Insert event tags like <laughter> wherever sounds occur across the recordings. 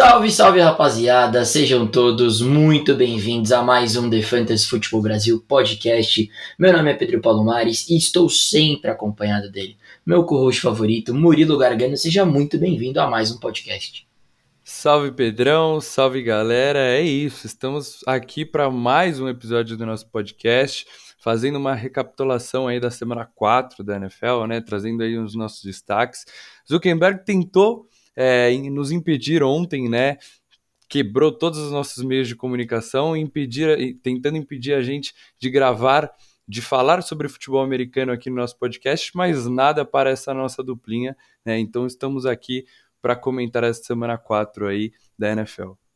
Salve, salve rapaziada, sejam todos muito bem-vindos a mais um The Fantasy Futebol Brasil podcast. Meu nome é Pedro Paulo Mares e estou sempre acompanhado dele, meu co-host favorito, Murilo Gargano. Seja muito bem-vindo a mais um podcast. Salve Pedrão, salve galera, é isso, estamos aqui para mais um episódio do nosso podcast, fazendo uma recapitulação aí da semana 4 da NFL, né, trazendo aí os nossos destaques. Zuckerberg tentou é, nos impedir ontem, né? Quebrou todos os nossos meios de comunicação, impedir, tentando impedir a gente de gravar, de falar sobre futebol americano aqui no nosso podcast, mas nada para essa nossa duplinha, né? Então estamos aqui para comentar essa semana 4 aí da NFL.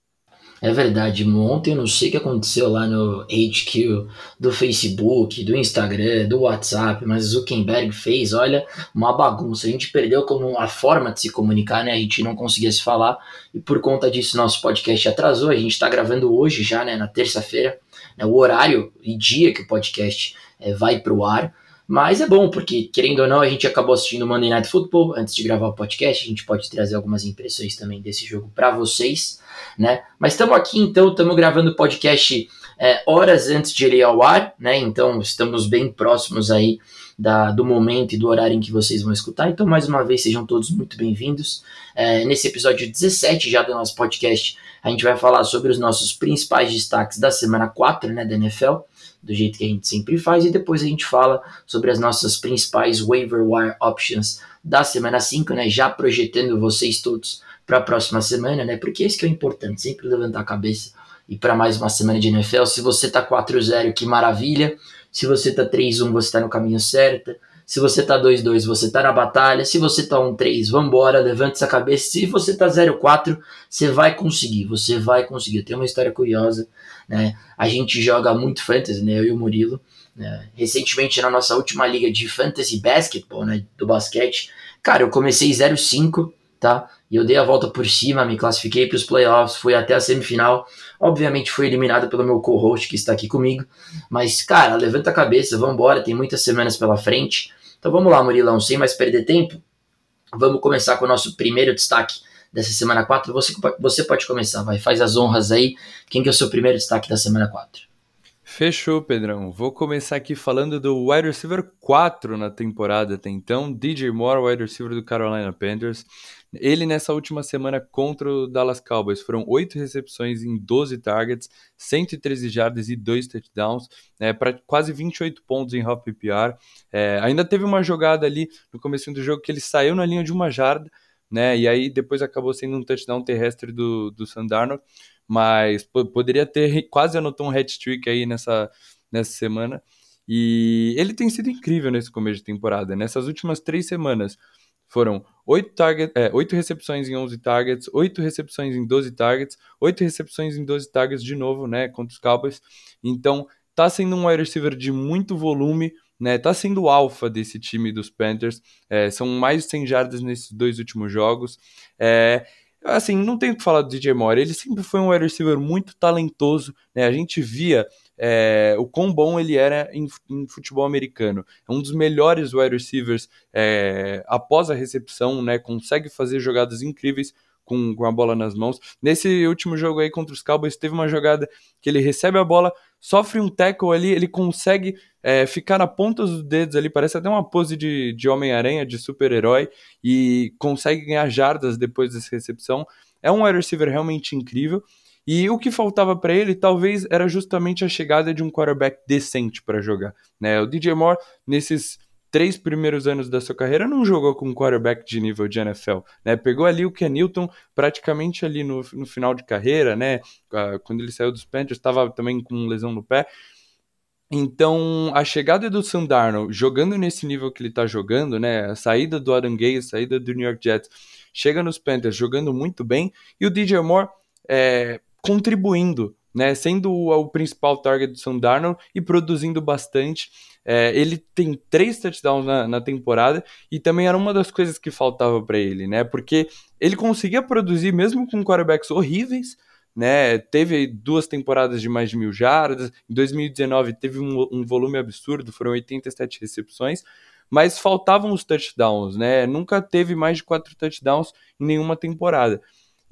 É verdade, ontem eu não sei o que aconteceu lá no HQ do Facebook, do Instagram, do WhatsApp, mas Zuckerberg fez, olha, uma bagunça. A gente perdeu como a forma de se comunicar, né? A gente não conseguia se falar e por conta disso nosso podcast atrasou. A gente está gravando hoje já, né, na terça-feira, né, o horário e dia que o podcast é, vai para o ar. Mas é bom, porque querendo ou não, a gente acabou assistindo Monday Night Football antes de gravar o podcast. A gente pode trazer algumas impressões também desse jogo para vocês, né? Mas estamos aqui então, estamos gravando o podcast é, horas antes de ele ir ao ar, né? Então estamos bem próximos aí da, do momento e do horário em que vocês vão escutar. Então, mais uma vez, sejam todos muito bem-vindos. É, nesse episódio 17 já do nosso podcast, a gente vai falar sobre os nossos principais destaques da semana 4 né, da NFL do jeito que a gente sempre faz, e depois a gente fala sobre as nossas principais waiver wire options da semana 5, né? Já projetando vocês todos para a próxima semana, né? Porque esse que é importante, sempre levantar a cabeça e para mais uma semana de NFL. Se você tá 4-0, que maravilha. Se você tá 3-1, você tá no caminho certo. Se você tá 2-2, você tá na batalha. Se você tá 1-3, vambora, levante essa cabeça. Se você tá 0-4, você vai conseguir, você vai conseguir. Tem uma história curiosa, né? A gente joga muito fantasy, né? Eu e o Murilo. Né? Recentemente, na nossa última liga de fantasy basketball, né? Do basquete, cara, eu comecei 0-5, tá? E eu dei a volta por cima, me classifiquei para os playoffs, fui até a semifinal. Obviamente fui eliminado pelo meu co-host que está aqui comigo. Mas, cara, levanta a cabeça, vamos embora, tem muitas semanas pela frente. Então vamos lá, Murilão, sem mais perder tempo, vamos começar com o nosso primeiro destaque dessa semana 4. Você, você pode começar, vai, faz as honras aí. Quem que é o seu primeiro destaque da semana 4? Fechou, Pedrão. Vou começar aqui falando do wide receiver 4 na temporada até então, DJ Moore, wide receiver do Carolina Panthers. Ele nessa última semana contra o Dallas Cowboys foram 8 recepções em 12 targets, 113 jardas e 2 touchdowns, é, para quase 28 pontos em half PPR. É, ainda teve uma jogada ali no começo do jogo que ele saiu na linha de uma jarda, né? E aí depois acabou sendo um touchdown terrestre do, do Sandarno, mas poderia ter quase anotou um hat-trick aí nessa, nessa semana. E ele tem sido incrível nesse começo de temporada. Nessas últimas três semanas, foram 8, target, é, 8 recepções em 11 targets, 8 recepções em 12 targets, 8 recepções em 12 targets de novo, né, contra os Cowboys. Então, tá sendo um wide receiver de muito volume, né, tá sendo o alfa desse time dos Panthers. É, são mais de 100 jardas nesses dois últimos jogos. É, assim, não tenho o que falar do DJ Moore, ele sempre foi um wide receiver muito talentoso, né, a gente via é, o quão bom ele era em, em, futebol americano. É um dos melhores wide receivers é, após a recepção, né? Consegue fazer jogadas incríveis com, com a bola nas mãos. Nesse último jogo aí contra os Cowboys, teve uma jogada que ele recebe a bola, sofre um tackle ali, ele consegue é, ficar na ponta dos dedos ali, parece até uma pose de, de Homem-Aranha, de super-herói, e consegue ganhar jardas depois dessa recepção. É um wide receiver realmente incrível. E o que faltava para ele, talvez, era justamente a chegada de um quarterback decente para jogar. Né? O DJ Moore, nesses três primeiros anos da sua carreira, não jogou com um quarterback de nível de NFL. Né? Pegou ali o Ken Newton praticamente ali no, no final de carreira, né? quando ele saiu dos Panthers, estava também com lesão no pé. Então, a chegada do Sam Darnold, jogando nesse nível que ele está jogando, né? A saída do Adam Gay, a saída do New York Jets, chega nos Panthers jogando muito bem, e o DJ Moore é, contribuindo, né, sendo o, principal target do Sam Darnold e produzindo bastante. É, ele tem três touchdowns na, na, temporada e também era uma das coisas que faltava para ele, né? Porque ele conseguia produzir mesmo com quarterbacks horríveis, né? Teve duas temporadas de mais de mil jardas. Em 2019 teve um, um volume absurdo, foram 87 recepções, mas faltavam os touchdowns, né? Nunca teve mais de quatro touchdowns em nenhuma temporada.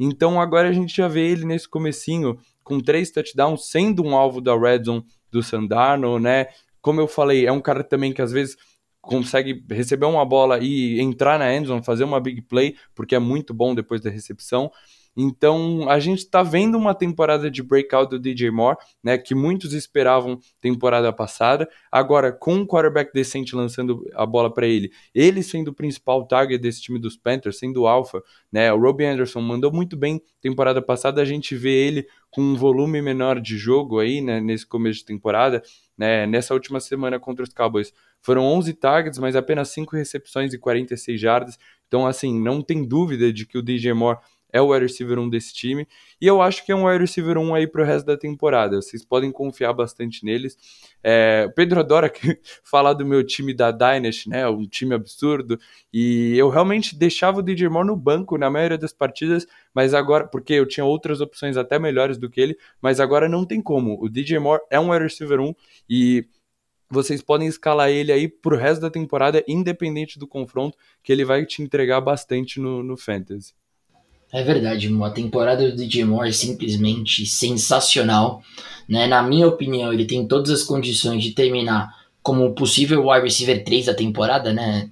Então agora a gente já vê ele nesse comecinho com três touchdowns, sendo um alvo da red zone do Sandarno, né? Como eu falei, é um cara também que às vezes consegue receber uma bola e entrar na endzone, fazer uma big play, porque é muito bom depois da recepção. Então, a gente está vendo uma temporada de breakout do DJ Moore, né, que muitos esperavam temporada passada. Agora, com um quarterback decente lançando a bola para ele, ele sendo o principal target desse time dos Panthers, sendo o alfa, né, o Robbie Anderson mandou muito bem temporada passada. A gente vê ele com um volume menor de jogo aí, né, nesse começo de temporada, né, nessa última semana contra os Cowboys. Foram 11 targets, mas apenas 5 recepções e 46 jardas. Então, assim, não tem dúvida de que o DJ Moore é o wide receiver 1 desse time. E eu acho que é um wide receiver 1 aí pro resto da temporada. Vocês podem confiar bastante neles. É, Pedro adora <laughs> falar do meu time da Dynasty, né? Um time absurdo. E eu realmente deixava o DJ Moore no banco na maioria das partidas, mas agora, porque eu tinha outras opções até melhores do que ele, mas agora não tem como. O DJ Moore é um wide receiver 1 e vocês podem escalar ele aí pro resto da temporada, independente do confronto, que ele vai te entregar bastante no, no Fantasy. É verdade, a temporada do DJ é simplesmente sensacional. Né? Na minha opinião, ele tem todas as condições de terminar como possível wide receiver 3 da temporada, né?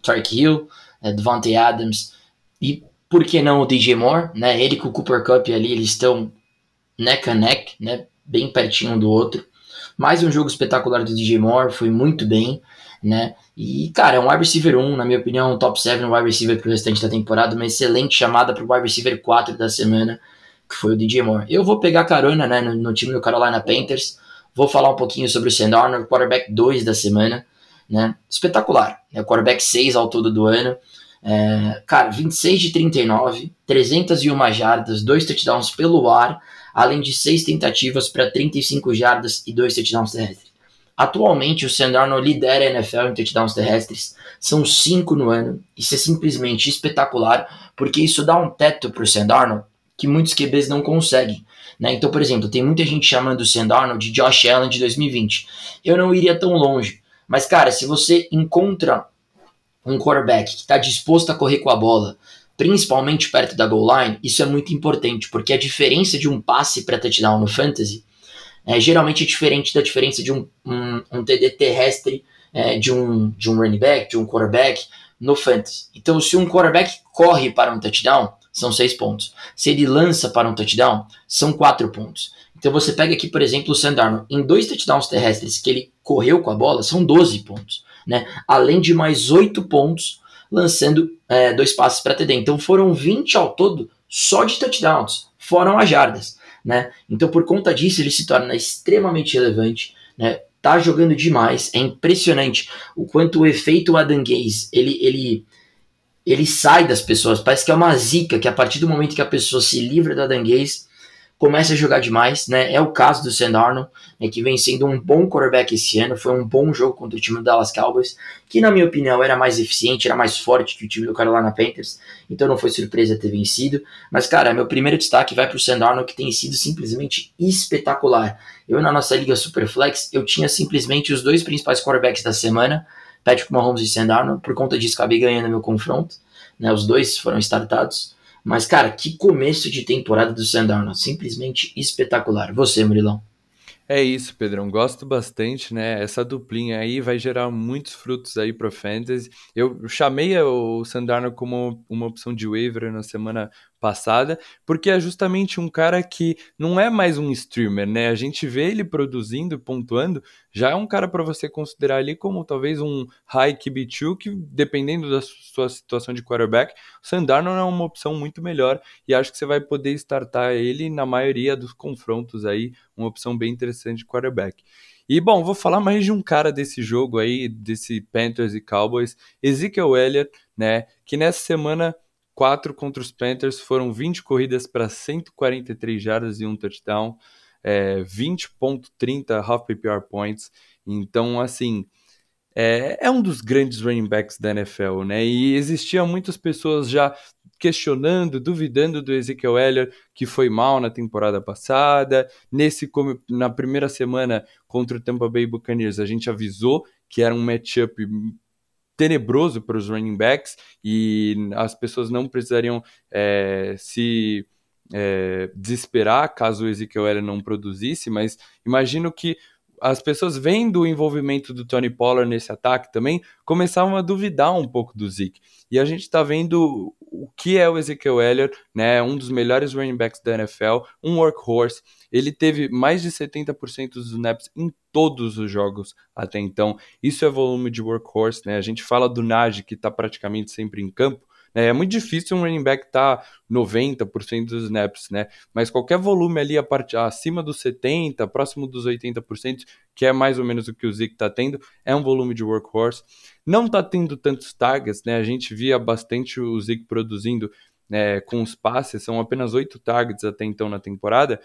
Tark Hill, é, Devontae Adams e por que não o DJ Moore, né? Ele com o Cooper Cup ali, eles estão neck a neck, né? Bem pertinho um do outro. Mais um jogo espetacular do DJ Moore, foi muito bem né? E, cara, é um wide receiver 1, na minha opinião, um top 7 wide receiver pro restante da temporada, uma excelente chamada pro wide receiver 4 da semana, que foi o DJ Moore. Eu vou pegar carona, né, no, no time do Carolina Panthers, vou falar um pouquinho sobre o Sam Darnold, quarterback 2 da semana, né? Espetacular, é o quarterback 6 ao todo do ano. É, cara, 26 de 39, 301 jardas, 2 touchdowns pelo ar, além de 6 tentativas para 35 jardas e 2 touchdowns terrestres. Atualmente, o Sam Darnold lidera a NFL em touchdowns terrestres, são cinco no ano. Isso é simplesmente espetacular, porque isso dá um teto para o Sam que muitos QBs não conseguem. Né? Então, por exemplo, tem muita gente chamando o Sam de Josh Allen de 2020. Eu não iria tão longe, mas cara, se você encontra um quarterback que está disposto a correr com a bola, principalmente perto da goal line, isso é muito importante, porque a diferença de um passe para touchdown no fantasy é geralmente diferente da diferença de um, um, um TD terrestre é, de, um, de um running back, de um quarterback no fantasy. Então, se um quarterback corre para um touchdown, são seis pontos. Se ele lança para um touchdown, são quatro pontos. Então você pega aqui, por exemplo, o Sandarno, em dois touchdowns terrestres que ele correu com a bola, são 12 pontos. Né? Além de mais oito pontos lançando é, dois passes para TD. Então foram 20 ao todo só de touchdowns, foram as jardas né? Então, por conta disso, ele se torna extremamente relevante, né? Tá jogando demais, é impressionante o quanto o efeito Adam Gaze, ele, ele, ele sai das pessoas, parece que é uma zica, que a partir do momento que a pessoa se livra do Adam Gaze, começa a jogar demais, né? É o caso do Sam Darnold, né, que vem sendo um bom quarterback esse ano, foi um bom jogo contra o time do Dallas Cowboys, que na minha opinião era mais eficiente, era mais forte que o time do Carolina Panthers, então não foi surpresa ter vencido. Mas cara, meu primeiro destaque vai para o Sam Darnold, que tem sido simplesmente espetacular. Eu na nossa liga Superflex, eu tinha simplesmente os dois principais quarterbacks da semana, Patrick Mahomes e Sam Darnold, por conta disso acabei ganhando meu confronto, né? Os dois foram startados. Mas, cara, que começo de temporada do Darnold. Simplesmente espetacular. Você, Murilão. É isso, Pedrão. Gosto bastante, né? Essa duplinha aí vai gerar muitos frutos aí para fantasy. Eu chamei o Sandarno como uma opção de waiver na semana passada, porque é justamente um cara que não é mais um streamer, né? A gente vê ele produzindo, pontuando, já é um cara para você considerar ali como talvez um high QB2, que dependendo da sua situação de quarterback, o Sandarno é uma opção muito melhor e acho que você vai poder startar ele na maioria dos confrontos aí, uma opção bem interessante de quarterback. E bom, vou falar mais de um cara desse jogo aí, desse Panthers e Cowboys, Ezekiel Elliott, né, que nessa semana 4 contra os Panthers, foram 20 corridas para 143 jardas e um touchdown, é, 20.30 half PPR points. Então, assim, é, é, um dos grandes running backs da NFL, né? E existiam muitas pessoas já questionando, duvidando do Ezekiel Elliott, que foi mal na temporada passada. Nesse na primeira semana contra o Tampa Bay Buccaneers, a gente avisou que era um matchup tenebroso para os running backs e as pessoas não precisariam é, se é, desesperar caso o Ezekiel Elliott não produzisse, mas imagino que as pessoas vendo o envolvimento do Tony Pollard nesse ataque também começavam a duvidar um pouco do Zeke. E a gente está vendo o que é o Ezekiel Elliott, né, um dos melhores running backs da NFL, um workhorse. Ele teve mais de 70% dos snaps em todos os jogos até então. Isso é volume de workhorse, né? A gente fala do Najee que está praticamente sempre em campo, é, é muito difícil um running back estar tá 90% dos snaps, né? Mas qualquer volume ali a part... acima dos 70%, próximo dos 80%, que é mais ou menos o que o Zeke está tendo, é um volume de workhorse. Não está tendo tantos targets, né? A gente via bastante o Zeke produzindo né, com os passes, são apenas 8 targets até então na temporada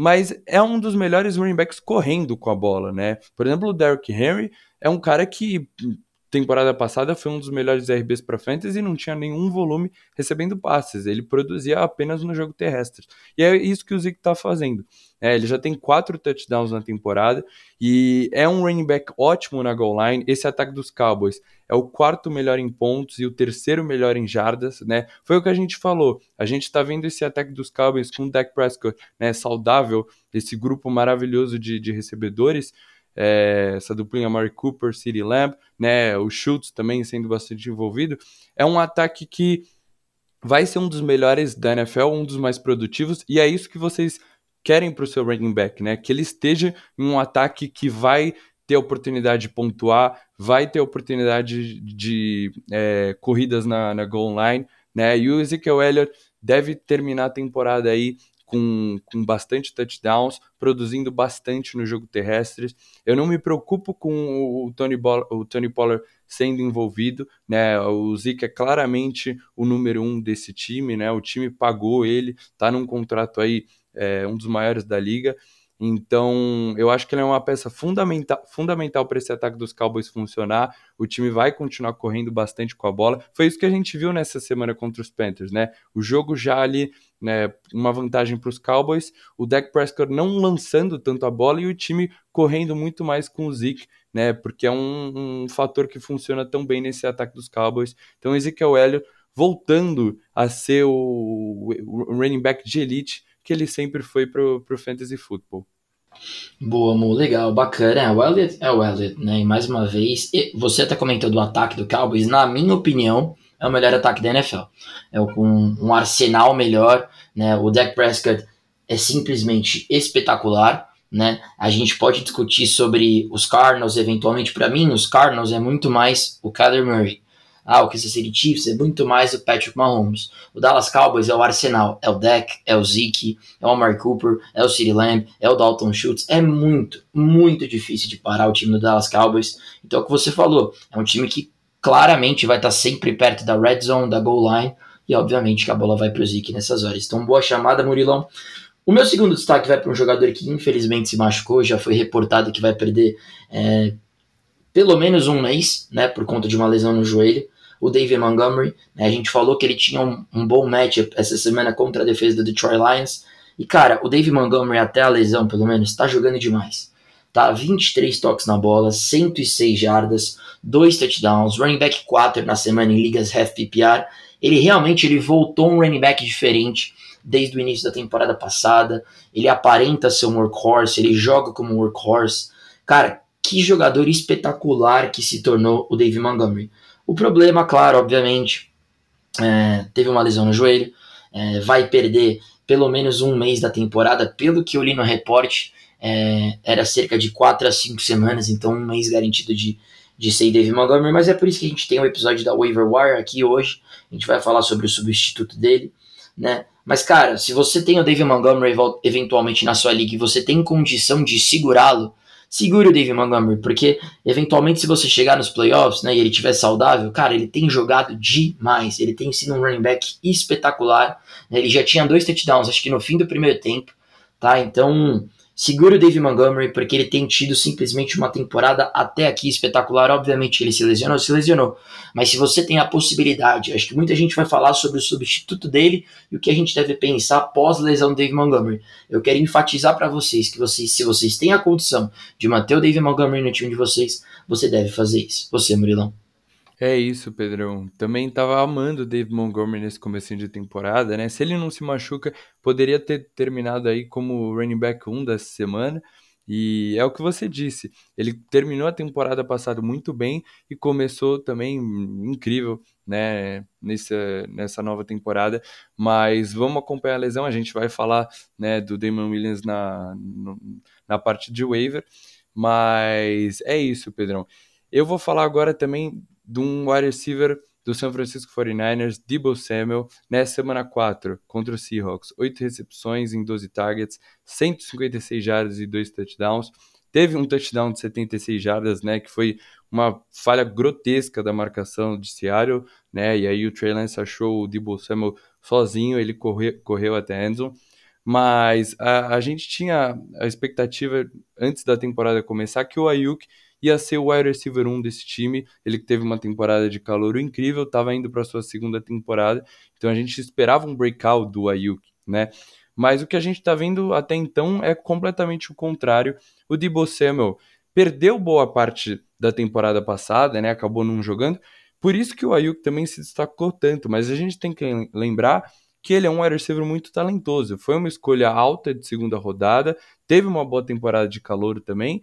mas é um dos melhores running backs correndo com a bola, né? Por exemplo, o Derrick Henry é um cara que temporada passada foi um dos melhores RBs para fantasy e não tinha nenhum volume recebendo passes. Ele produzia apenas no jogo terrestre. E é isso que o Zeke está fazendo. É, ele já tem quatro touchdowns na temporada e é um running back ótimo na goal line. Esse ataque dos Cowboys é o quarto melhor em pontos e o terceiro melhor em jardas, né? Foi o que a gente falou. A gente está vendo esse ataque dos Cowboys com o Dak Prescott, né? Saudável, esse grupo maravilhoso de, de recebedores é, essa duplinha Mari Cooper, City Lamb, né, o Schultz também sendo bastante envolvido, é um ataque que vai ser um dos melhores da NFL, um dos mais produtivos, e é isso que vocês querem para o seu running back, né? Que ele esteja em um ataque que vai ter oportunidade de pontuar, vai ter oportunidade de, é, corridas na, na goal line, né? E o Ezekiel Elliott deve terminar a temporada aí com, com bastante touchdowns, produzindo bastante no jogo terrestre. Eu não me preocupo com o Tony, Ball, o Tony Pollard sendo envolvido, né? O Zeke é claramente o número um desse time, né? O time pagou ele, tá num contrato aí, é, um dos maiores da liga. Então, eu acho que ele é uma peça fundamental, fundamental para esse ataque dos Cowboys funcionar. O time vai continuar correndo bastante com a bola. Foi isso que a gente viu nessa semana contra os Panthers, né? O jogo já ali, né, uma vantagem para os Cowboys, o Dak Prescott não lançando tanto a bola e o time correndo muito mais com o Zeke, né? Porque é um, um fator que funciona tão bem nesse ataque dos Cowboys. Então, Ezekiel Elliott voltando a ser o, o running back de elite que ele sempre foi pro, pro Fantasy Football. Boa, Mo, legal, bacana. É, o Elliott é o Elliott, né? E mais uma vez, você até comentou do ataque do Cowboys, na minha opinião, é o melhor ataque da NFL. É com um arsenal melhor, né? O Dak Prescott é simplesmente espetacular, né? A gente pode discutir sobre os Cardinals, eventualmente, para mim, os Cardinals é muito mais o Kyler Murray. Ah, o Kansas City Chiefs é muito mais o Patrick Mahomes. O Dallas Cowboys é o Arsenal, é o Dak, é o Zeke, é o Amari Cooper, é o CeeDee Lamb, é o Dalton Schultz. É muito, muito difícil de parar o time do Dallas Cowboys. Então, é o que você falou, é um time que claramente vai estar sempre perto da red zone, da goal line, e obviamente que a bola vai para o Zeke nessas horas. Então, boa chamada, Murilão. O meu segundo destaque vai para um jogador que infelizmente se machucou, já foi reportado que vai perder é, pelo menos um mês, né, por conta de uma lesão no joelho o David Montgomery. Né? A gente falou que ele tinha um, um bom matchup essa semana contra a defesa do Detroit Lions. E, cara, o David Montgomery, até a lesão, pelo menos, está jogando demais. Tá? 23 toques na bola, 106 jardas, 2 touchdowns, running back 4 na semana em ligas half PPR. Ele realmente ele voltou um running back diferente desde o início da temporada passada. Ele aparenta ser um workhorse, ele joga como um workhorse. Cara, que jogador espetacular que se tornou o David Montgomery. O problema, claro, obviamente, é, teve uma lesão no joelho, é, vai perder pelo menos um mês da temporada, pelo que eu li no reporte, é, era cerca de 4 a 5 semanas, então um mês garantido de, de ser David Montgomery, mas é por isso que a gente tem o um episódio da Waiver Wire aqui hoje, a gente vai falar sobre o substituto dele, né? Mas, cara, se você tem o David Montgomery eventualmente na sua liga e você tem condição de segurá-lo, segure o David Montgomery, porque eventualmente se você chegar nos playoffs, né, e ele tiver saudável, cara, ele tem jogado demais, ele tem sido um running back espetacular, né, ele já tinha dois touchdowns, acho que no fim do primeiro tempo, tá, então Segura o Dave Montgomery, porque ele tem tido simplesmente uma temporada até aqui espetacular. Obviamente, ele se lesionou, se lesionou. Mas se você tem a possibilidade, acho que muita gente vai falar sobre o substituto dele e o que a gente deve pensar pós-lesão do Dave Montgomery. Eu quero enfatizar para vocês que vocês, se vocês têm a condição de manter o Dave Montgomery no time de vocês, você deve fazer isso. Você, Murilão. É isso, Pedrão. Também estava amando o Dave Montgomery nesse começo de temporada, né? Se ele não se machuca, poderia ter terminado aí como running back 1 dessa semana. E é o que você disse. Ele terminou a temporada passada muito bem e começou também incrível, né, nessa, nessa nova temporada. Mas vamos acompanhar a lesão. A gente vai falar, né, do Damon Williams na, na parte de waiver. Mas é isso, Pedrão. Eu vou falar agora também de um wide receiver do San Francisco 49ers, Debo Samuel, nessa semana 4 contra o Seahawks. 8 recepções em 12 targets, 156 jardas e 2 touchdowns. Teve um touchdown de 76 jardas, né, que foi uma falha grotesca da marcação de Seattle, né, e aí o Trey Lance achou o Debo Samuel sozinho, ele correu, correu até a endzone. Mas a, a gente tinha a expectativa, antes da temporada começar, que o Ayuk ia ser o wide receiver 1 desse time. Ele teve uma temporada de calor incrível, estava indo para sua segunda temporada, então a gente esperava um breakout do Ayuk, né? Mas o que a gente está vendo até então é completamente o contrário. O Debo Samuel perdeu boa parte da temporada passada, né? Acabou não jogando. Por isso que o Ayuk também se destacou tanto, mas a gente tem que lembrar que ele é um wide receiver muito talentoso. Foi uma escolha alta de segunda rodada, teve uma boa temporada de calor também,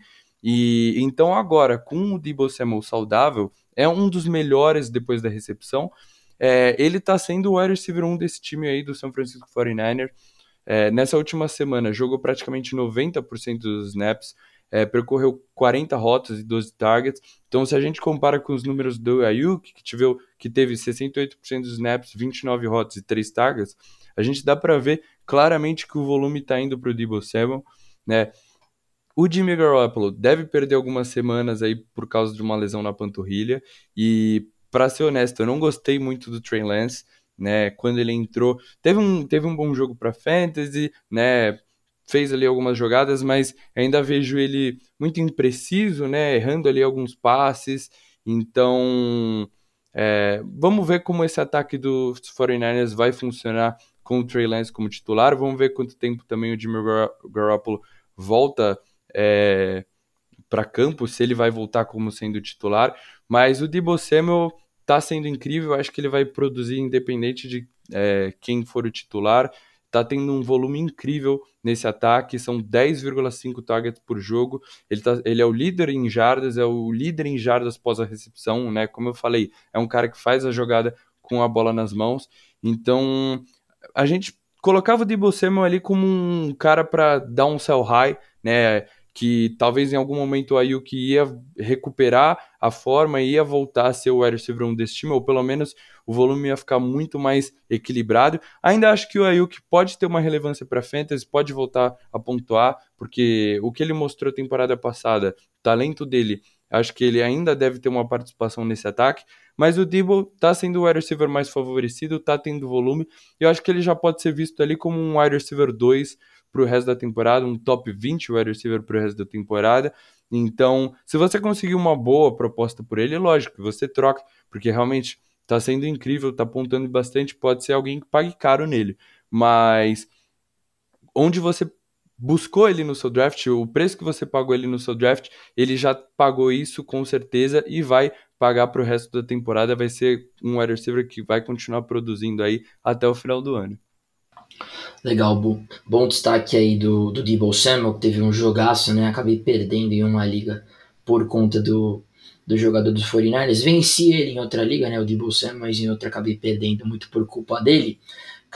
e então agora, com o Debo Samuel saudável, é um dos melhores depois da recepção. É, ele está sendo o wide receiver 1 desse time aí do São Francisco 49ers. É, nessa última semana, jogou praticamente 90% dos snaps, é, percorreu 40 rotas e 12 targets. Então, se a gente compara com os números do Ayuk, que, tive, que teve 68% dos snaps, 29 rotas e 3 targets, a gente dá para ver claramente que o volume está indo para o Debo Samuel. Né? O Jimmy Garoppolo deve perder algumas semanas aí por causa de uma lesão na panturrilha. E, para ser honesto, eu não gostei muito do Trey Lance, né? Quando ele entrou, teve um, teve um bom jogo para fantasy, né? Fez ali algumas jogadas, mas ainda vejo ele muito impreciso, né? Errando ali alguns passes. Então, é, vamos ver como esse ataque dos 49ers vai funcionar com o Trey Lance como titular. Vamos ver quanto tempo também o Jimmy Garoppolo volta é, para campo, se ele vai voltar como sendo titular. Mas o Debo Samuel está sendo incrível, acho que ele vai produzir independente de é, quem for o titular. Está tendo um volume incrível nesse ataque, são 10,5 targets por jogo. Ele, tá, ele é o líder em jardas, é o líder em jardas pós a recepção, né? Como eu falei, é um cara que faz a jogada com a bola nas mãos. Então, a gente colocava o Debo Samuel ali como um cara para dar um sell high, né? Que talvez em algum momento o Ayuk ia recuperar a forma e ia voltar a ser o wide receiver 1 desse time, ou pelo menos o volume ia ficar muito mais equilibrado. Ainda acho que o Ayuk pode ter uma relevância para fantasy, pode voltar a pontuar, porque o que ele mostrou temporada passada, talento dele, acho que ele ainda deve ter uma participação nesse ataque, mas o Debo tá sendo o wide receiver mais favorecido, tá tendo volume, e eu acho que ele já pode ser visto ali como um wide receiver 2 para o resto da temporada, um top 20 wide receiver para o resto da temporada. Então, se você conseguir uma boa proposta por ele, lógico que você troca, porque realmente está sendo incrível, está apontando bastante, pode ser alguém que pague caro nele. Mas onde você buscou ele no seu draft, o preço que você pagou ele no seu draft, ele já pagou isso com certeza e vai pagar para o resto da temporada. Vai ser um wide receiver que vai continuar produzindo aí até o final do ano. Legal, bom, destaque aí do, do Debo Samuel, que teve um jogaço, né? Acabei perdendo em uma liga por conta do, do jogador dos 49ers. Venci ele em outra liga, né? O Debo Samuel, mas em outra acabei perdendo muito por culpa dele.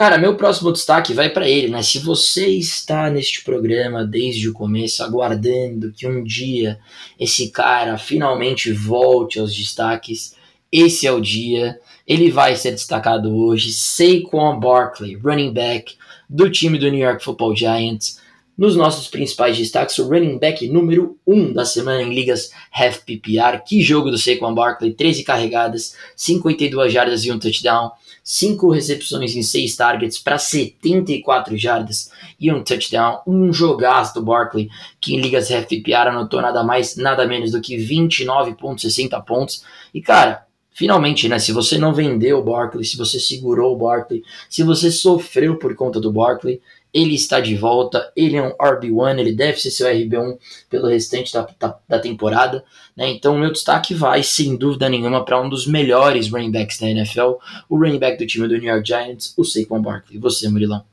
Cara, meu próximo destaque vai para ele, né? Se você está neste programa desde o começo, aguardando que um dia esse cara finalmente volte aos destaques, esse é o dia. Ele vai ser destacado hoje. Saquon Barkley, running back do time do New York Football Giants. Nos nossos principais destaques, o running back número 1 um da semana em ligas half PPR. Que jogo do Saquon Barkley, 13 carregadas, 52 jardas e um touchdown, 5 recepções em 6 targets para 74 jardas e um touchdown. Um jogaço do Barkley, que em ligas half PPR anotou nada mais, nada menos do que 29.60 pontos. E cara, finalmente, né? Se você não vendeu o Barkley, se você segurou o Barkley, se você sofreu por conta do Barkley, ele está de volta, ele é um RB1, ele deve ser seu RB1 pelo restante da, da, da temporada, né? Então, meu destaque vai, sem dúvida nenhuma, para um dos melhores running backs da NFL, o running back do time do New York Giants, o Saquon Barkley. Você, Murilão?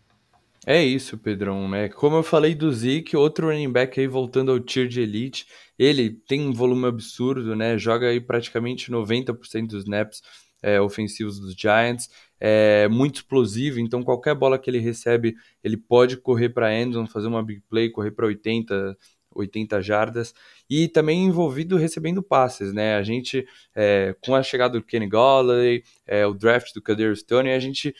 É isso, Pedrão, né? Como eu falei do Zeke, outro running back aí voltando ao tier de elite, ele tem um volume absurdo, né? Joga aí praticamente 90% dos snaps é, ofensivos dos Giants, é muito explosivo, então qualquer bola que ele recebe, ele pode correr para endzone, fazer uma big play, correr para 80, 80 jardas e também envolvido recebendo passes, né? A gente, é, com a chegada do Kenny Golladay, é, o draft do Kader Stone, a gente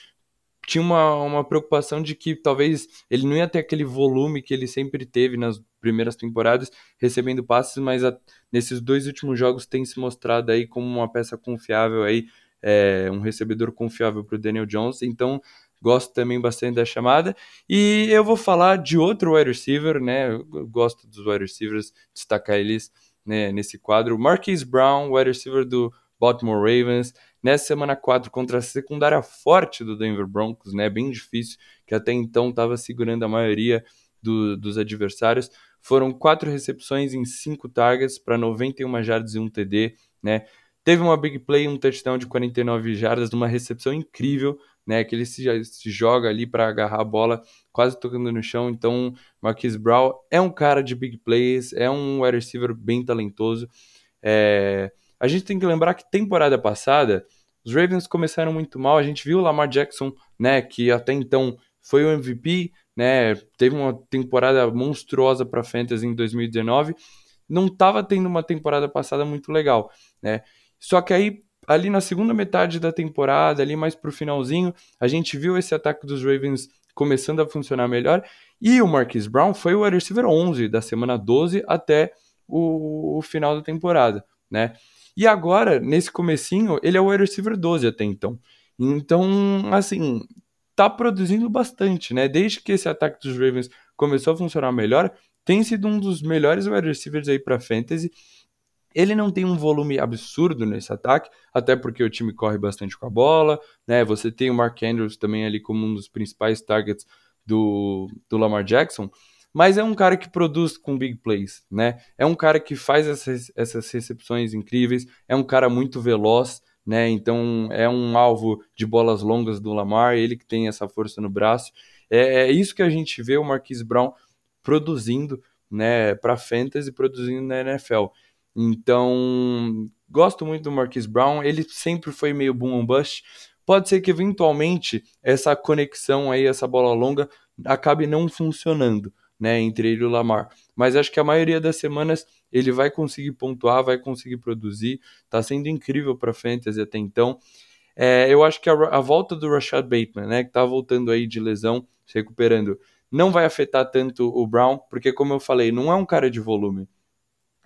tinha uma, uma preocupação de que talvez ele não ia ter aquele volume que ele sempre teve nas primeiras temporadas, recebendo passes, mas a, nesses dois últimos jogos tem se mostrado aí como uma peça confiável aí, é, um recebedor confiável para o Daniel Jones, então gosto também bastante da chamada, e eu vou falar de outro wide receiver, né, eu gosto dos wide receivers, destacar eles né, nesse quadro, Marquise Brown, wide receiver do Baltimore Ravens, nessa semana 4 contra a secundária forte do Denver Broncos, né, bem difícil, que até então estava segurando a maioria do, dos adversários. Foram quatro recepções em cinco targets para 91 jardas e um TD, né? Teve uma big play, um touchdown de 49 jardas, uma recepção incrível, né? Que ele se, se joga ali para agarrar a bola, quase tocando no chão. Então, Marquise Brown é um cara de big plays, é um wide receiver bem talentoso. É... A gente tem que lembrar que temporada passada os Ravens começaram muito mal. A gente viu o Lamar Jackson, né, que até então foi o MVP, né, teve uma temporada monstruosa para Fantasy em 2019. Não estava tendo uma temporada passada muito legal, né? Só que aí ali na segunda metade da temporada, ali mais pro finalzinho, a gente viu esse ataque dos Ravens começando a funcionar melhor. E o Marquise Brown foi o receiver 11 da semana 12 até o, o final da temporada, né? E agora, nesse comecinho, ele é o wide receiver 12 até então. Então, assim, tá produzindo bastante, né? Desde que esse ataque dos Ravens começou a funcionar melhor, tem sido um dos melhores wide receivers aí para fantasy. Ele não tem um volume absurdo nesse ataque, até porque o time corre bastante com a bola, né? Você tem o Mark Andrews também ali como um dos principais targets do, do Lamar Jackson mas é um cara que produz com big plays, né? É um cara que faz essas, essas recepções incríveis, é um cara muito veloz, né? Então é um alvo de bolas longas do Lamar, ele que tem essa força no braço. É, é isso que a gente vê o Marquise Brown produzindo, né, para fantasy, produzindo na NFL. Então, gosto muito do Marquise Brown, ele sempre foi meio boom ou bust. Pode ser que eventualmente essa conexão aí, essa bola longa acabe não funcionando, né, entre ele e o Lamar. Mas acho que a maioria das semanas ele vai conseguir pontuar, vai conseguir produzir. Está sendo incrível para fantasy até então. É, eu acho que a, a, volta do Rashad Bateman, né, que está voltando aí de lesão, se recuperando, não vai afetar tanto o Brown, porque como eu falei, não é um cara de volume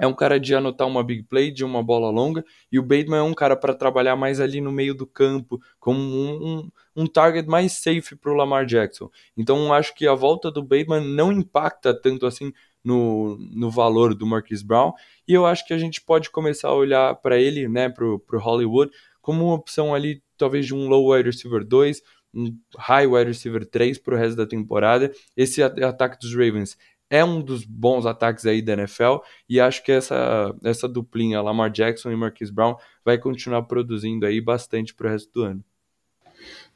é um cara de anotar uma big play, de uma bola longa, e o Bateman é um cara para trabalhar mais ali no meio do campo, como um, um, um target mais safe para o Lamar Jackson. Então acho que a volta do Bateman não impacta tanto assim no, no valor do Marquise Brown, e eu acho que a gente pode começar a olhar para ele, né, para o Hollywood, como uma opção ali, talvez de um low wide receiver 2, um high wide receiver 3 para o resto da temporada. Esse ataque dos Ravens é um dos bons ataques aí da NFL e acho que essa, essa duplinha, Lamar Jackson e Marquise Brown, vai continuar produzindo aí bastante pro resto do ano.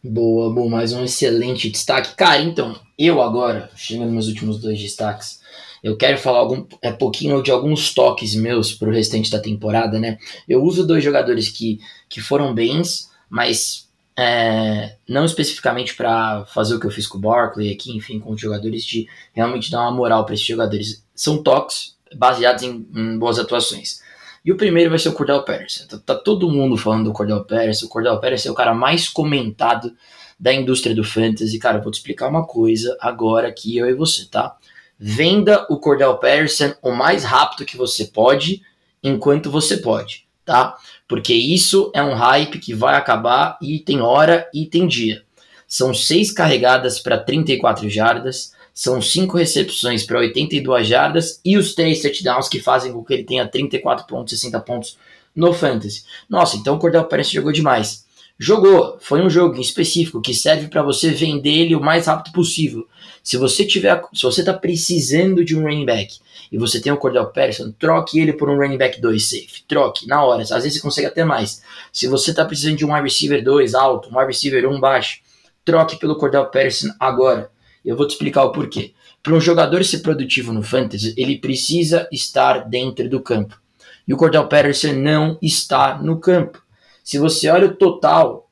Boa, bom, mais um excelente destaque. Cara, então, eu agora, chegando nos meus últimos dois destaques, eu quero falar algum, é, pouquinho de alguns toques meus pro restante da temporada, né? Eu uso dois jogadores que, que foram bens, mas é, não especificamente para fazer o que eu fiz com o Barkley aqui, enfim, com os jogadores, de realmente dar uma moral para esses jogadores. São toques baseados em, em, boas atuações. E o primeiro vai ser o Cordell Patterson. Tá, tá, todo mundo falando do Cordell Patterson. O Cordell Patterson é o cara mais comentado da indústria do fantasy. Cara, eu vou te explicar uma coisa agora aqui, eu e você, tá? Venda o Cordell Patterson o mais rápido que você pode, enquanto você pode, tá? porque isso é um hype que vai acabar e tem hora e tem dia. São seis carregadas para 34 jardas, são cinco recepções para 82 jardas e os três touchdowns que fazem com que ele tenha 34 pontos, 60 pontos no Fantasy. Nossa, então o Cordell Pérez jogou demais. Jogou, foi um jogo em específico que serve para você vender ele o mais rápido possível. Se você tiver, se você tá precisando de um running back e você tem o Cordell Patterson, troque ele por um running back 2 safe. Troque, na hora. Às vezes você consegue até mais. Se você está precisando de um wide receiver 2 alto, um wide receiver 1 baixo, troque pelo Cordell Patterson agora. Eu vou te explicar o porquê. Para um jogador ser produtivo no fantasy, ele precisa estar dentro do campo. E o Cordell Patterson não está no campo. Se você olha o total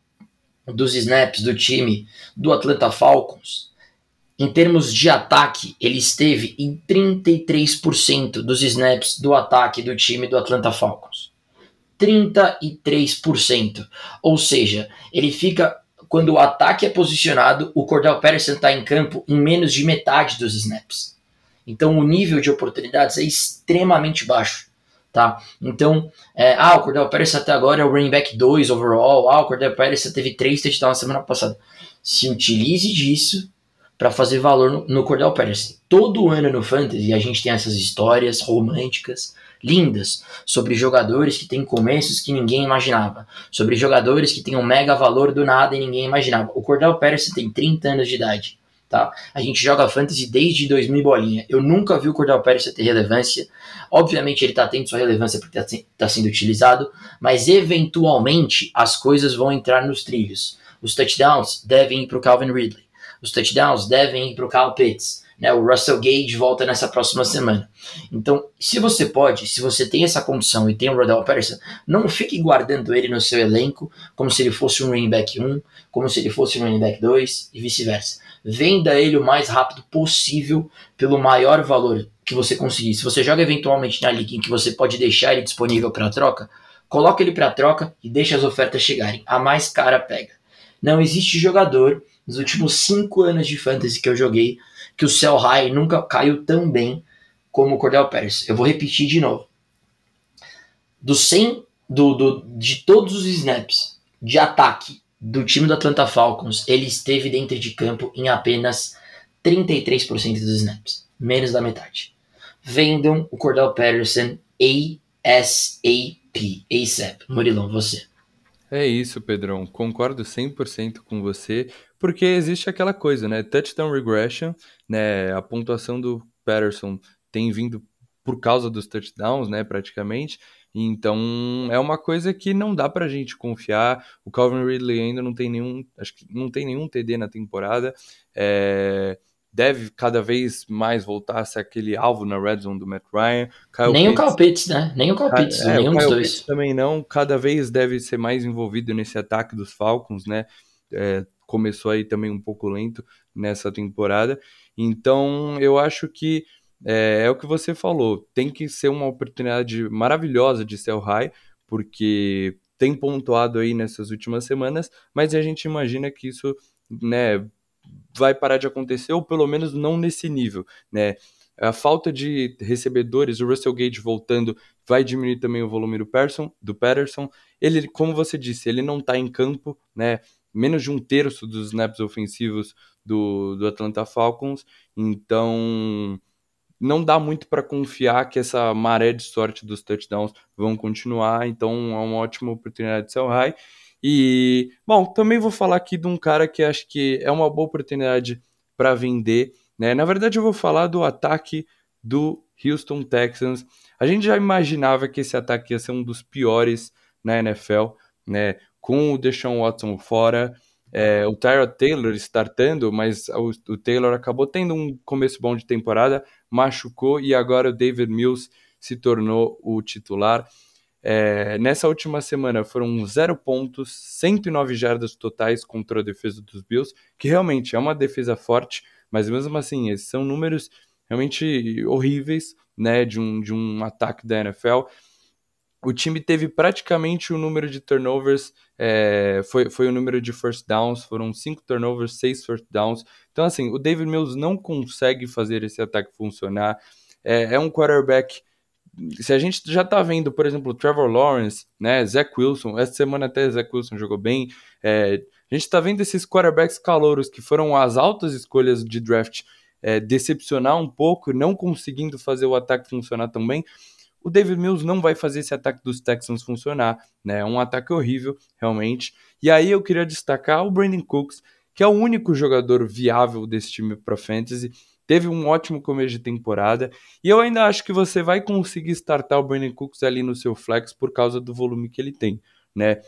dos snaps do time do Atlanta Falcons, em termos de ataque, ele esteve em 33% dos snaps do ataque do time do Atlanta Falcons. 33%. Ou seja, ele fica quando o ataque é posicionado, o Cordell Patterson está em campo em menos de metade dos snaps. Então o nível de oportunidades é extremamente baixo. Tá? Então, é, ah, o Cordell Patterson até agora é o running back 2 overall. Ah, o Cordell Patterson teve 3 touchdowns na semana passada. Se utilize disso para fazer valor no, Cordell Patterson. Todo ano no Fantasy a gente tem essas histórias românticas, lindas, sobre jogadores que têm começos que ninguém imaginava, sobre jogadores que têm um mega valor do nada e ninguém imaginava. O Cordell Patterson tem 30 anos de idade. Tá? A gente joga fantasy desde 2000 bolinha. Eu nunca vi o Cordell Patterson ter relevância. Obviamente ele está tendo sua relevância porque está tá sendo utilizado, mas eventualmente as coisas vão entrar nos trilhos. Os touchdowns devem ir para o Calvin Ridley os touchdowns devem ir para o Kyle Pitts. Né? O Russell Gage volta nessa próxima semana. Então, se você pode, se você tem essa condição e tem o Rodell Patterson, não fique guardando ele no seu elenco como se ele fosse um running back 1, como se ele fosse um running back 2 e vice-versa. Venda ele o mais rápido possível pelo maior valor que você conseguir. Se você joga eventualmente na liga em que você pode deixar ele disponível para troca, coloca ele para troca e deixa as ofertas chegarem. A mais cara pega. Não existe jogador nos últimos cinco anos de fantasy que eu joguei, que o Cell High nunca caiu tão bem como o Cordell Pérez. Eu vou repetir de novo. Do 100, do, do, de todos os snaps de ataque do time do Atlanta Falcons, ele esteve dentro de campo em apenas 33% dos snaps, menos da metade. Vendam o Cordell Patterson ASAP. ASAP. Murilão, você. É isso, Pedrão. Concordo 100% com você, porque existe aquela coisa, né? Touchdown regression, né? A pontuação do Patterson tem vindo por causa dos touchdowns, né? Praticamente. Então é uma coisa que não dá pra gente confiar. O Calvin Ridley ainda não tem nenhum, acho que não tem nenhum TD na temporada. É, deve cada vez mais voltar a ser aquele alvo na red zone do Matt Ryan. Kyle Nem Pitts, o Kyle Pitts, né? Nem o Kyle Pitts, é, nenhum dos dois. Pitts também não, cada vez deve ser mais envolvido nesse ataque dos Falcons, né? É, começou aí também um pouco lento nessa temporada. Então, eu acho que é, é, o que você falou, tem que ser uma oportunidade maravilhosa de sell high, porque tem pontuado aí nessas últimas semanas, mas a gente imagina que isso, né, vai parar de acontecer, ou pelo menos não nesse nível, né? A falta de recebedores, o Russell Gage voltando, vai diminuir também o volume do, Person, do Patterson. Ele, como você disse, ele não está em campo, né? Menos de um terço dos snaps ofensivos do, do Atlanta Falcons, então não dá muito para confiar que essa maré de sorte dos touchdowns vão continuar, então é uma ótima oportunidade de sell high. E, bom, também vou falar aqui de um cara que acho que é uma boa oportunidade para vender. Né? Na verdade, eu vou falar do ataque do Houston Texans. A gente já imaginava que esse ataque ia ser um dos piores na NFL, né? Com o Deshaun Watson fora, é, o Tyrod Taylor startando, mas o, o, Taylor acabou tendo um começo bom de temporada, machucou e agora o David Mills se tornou o titular. É, nessa última semana foram 0 pontos, 109 jardas totais contra a defesa dos Bills, que realmente é uma defesa forte, mas mesmo assim, esses são números realmente horríveis né, de, um, de um ataque da NFL. O time teve praticamente o número de turnovers, é, foi, foi o número de first downs, foram 5 turnovers, 6 first downs. Então, assim, o David Mills não consegue fazer esse ataque funcionar. É, é um quarterback se a gente já tá vendo, por exemplo, Trevor Lawrence, né, Zach Wilson, essa semana até Zach Wilson jogou bem, é, a gente tá vendo esses quarterbacks calouros que foram as altas escolhas de draft é, decepcionar um pouco, não conseguindo fazer o ataque funcionar tão bem. O David Mills não vai fazer esse ataque dos Texans funcionar, né? É um ataque horrível, realmente. E aí eu queria destacar o Brandon Cooks, que é o único jogador viável desse time para fantasy. Teve um ótimo começo de temporada e eu ainda acho que você vai conseguir startar o Brandon Cooks ali no seu flex por causa do volume que ele tem, né?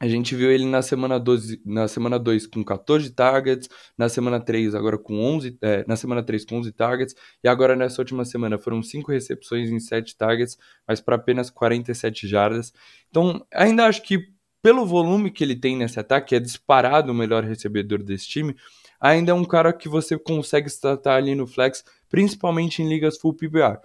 A gente viu ele na semana 12, na semana 2 com 14 targets, na semana 3 agora com 11, é, na semana 3 com 11 targets, e agora nessa última semana foram 5 recepções em 7 targets, mas para apenas 47 jardas. Então, ainda acho que pelo volume que ele tem nesse ataque, é disparado o melhor recebedor desse time, ainda é um cara que você consegue tratar ali no flex, principalmente em ligas full PPR.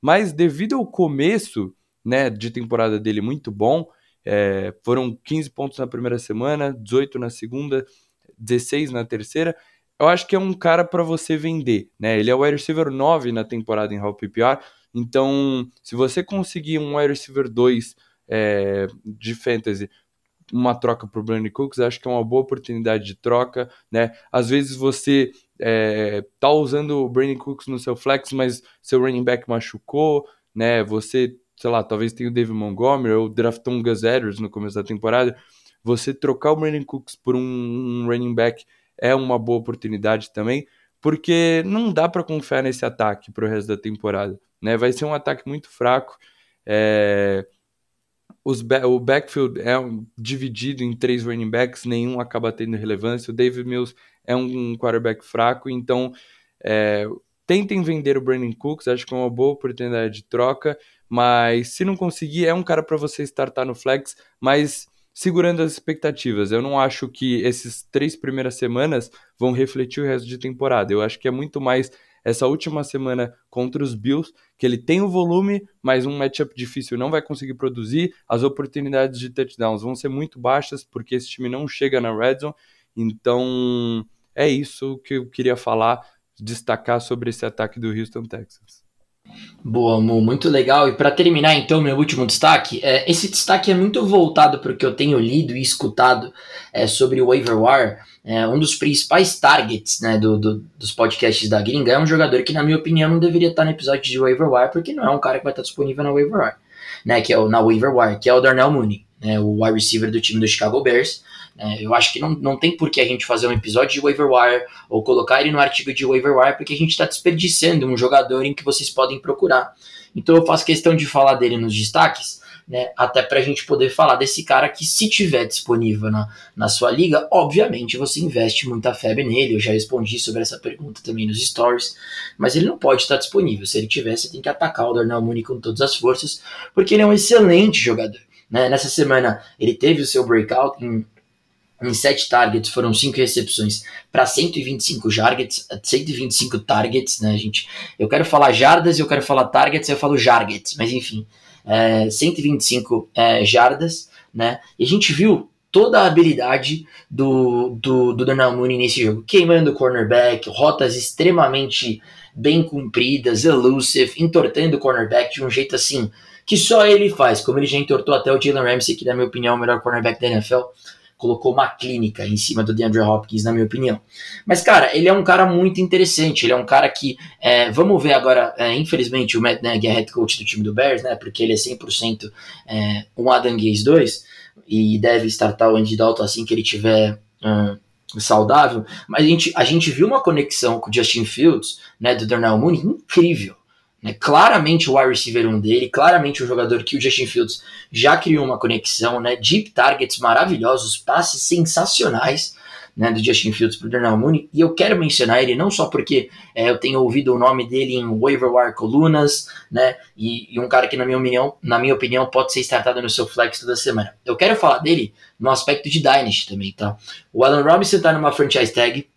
Mas devido ao começo, né, de temporada dele muito bom, é, foram 15 pontos na primeira semana, 18 na segunda, 16 na terceira. Eu acho que é um cara para você vender, né? Ele é o wide receiver 9 na temporada em Hall PPR, então se você conseguir um wide receiver 2 é, de fantasy uma troca para o Brandon Cooks, acho que é uma boa oportunidade de troca, né? Às vezes você é, tá usando o Brandon Cooks no seu flex, mas seu running back machucou, né? Você sei lá, talvez tenha o David Montgomery ou draftou um Gus Edwards no começo da temporada, você trocar o Brandon Cooks por um running back é uma boa oportunidade também, porque não dá para confiar nesse ataque para o resto da temporada, né? Vai ser um ataque muito fraco. É... Os o backfield é dividido em três running backs, nenhum acaba tendo relevância. O David Mills é um quarterback fraco, então é... tentem vender o Brandon Cooks, acho que é uma boa oportunidade de troca. Mas se não conseguir, é um cara para você startar no flex, mas segurando as expectativas. Eu não acho que esses três primeiras semanas vão refletir o resto de temporada. Eu acho que é muito mais essa última semana contra os Bills, que ele tem o volume, mas um matchup difícil não vai conseguir produzir. As oportunidades de touchdowns vão ser muito baixas, porque esse time não chega na red zone. Então, é isso que eu queria falar, destacar sobre esse ataque do Houston Texans. Boa, Mu, muito legal. E para terminar, então, meu último destaque, é, esse destaque é muito voltado para o que eu tenho lido e escutado é, sobre o waiver wire. É, um dos principais targets né, do, do, dos podcasts da gringa é um jogador que, na minha opinião, não deveria estar no episódio de waiver wire, porque não é um cara que vai estar disponível na waiver wire, né, que é o, na waiver wire, que é o Darnell Mooney, né, o wide receiver do time do Chicago Bears. É, eu acho que não, não tem por que a gente fazer um episódio de waiver wire ou colocar ele no artigo de waiver wire, porque a gente está desperdiçando um jogador em que vocês podem procurar. Então eu faço questão de falar dele nos destaques, né, até para a gente poder falar desse cara que, se tiver disponível na, na sua liga, obviamente você investe muita febre nele. Eu já respondi sobre essa pergunta também nos stories, mas ele não pode estar disponível. Se ele tiver, você tem que atacar o Darnell Mooney com todas as forças, porque ele é um excelente jogador. Né? Nessa semana ele teve o seu breakout em em 7 targets foram 5 recepções para 125 targets, 125 targets, né, gente? Eu quero falar jardas eu quero falar targets, eu falo jargets, mas enfim, é, 125 é, jardas, né? E a gente viu toda a habilidade do, do, do Darnell Mooney nesse jogo, queimando o cornerback, rotas extremamente bem cumpridas, elusive, entortando o cornerback de um jeito assim que só ele faz, como ele já entortou até o Jalen Ramsey, que na minha opinião é o melhor cornerback da NFL colocou uma clínica em cima do DeAndre Hopkins, na minha opinião. Mas, cara, ele é um cara muito interessante. Ele é um cara que. É, vamos ver agora, é, infelizmente, o Matt Nagy é head coach do time do Bears, né? Porque ele é 100% é, um Adam Gaze 2 e deve startar o Andy Dalton assim que ele tiver. Um, saudável, mas a gente, a gente viu uma conexão com o Justin Fields, né, do Darnell Mooney, incrível, né? Claramente o wide receiver um dele, claramente o jogador que o Justin Fields já criou uma conexão, né? deep targets maravilhosos, passes sensacionais né, do Justin Fields para o Darnell Mooney. E eu quero mencionar ele não só porque é, eu tenho ouvido o nome dele em waiver wire colunas, né? E, e, um cara que, na minha, opinião, na minha opinião, pode ser startado no seu flex toda semana. Eu quero falar dele no aspecto de Dynasty também, tá? O Alan Robinson está numa franchise tag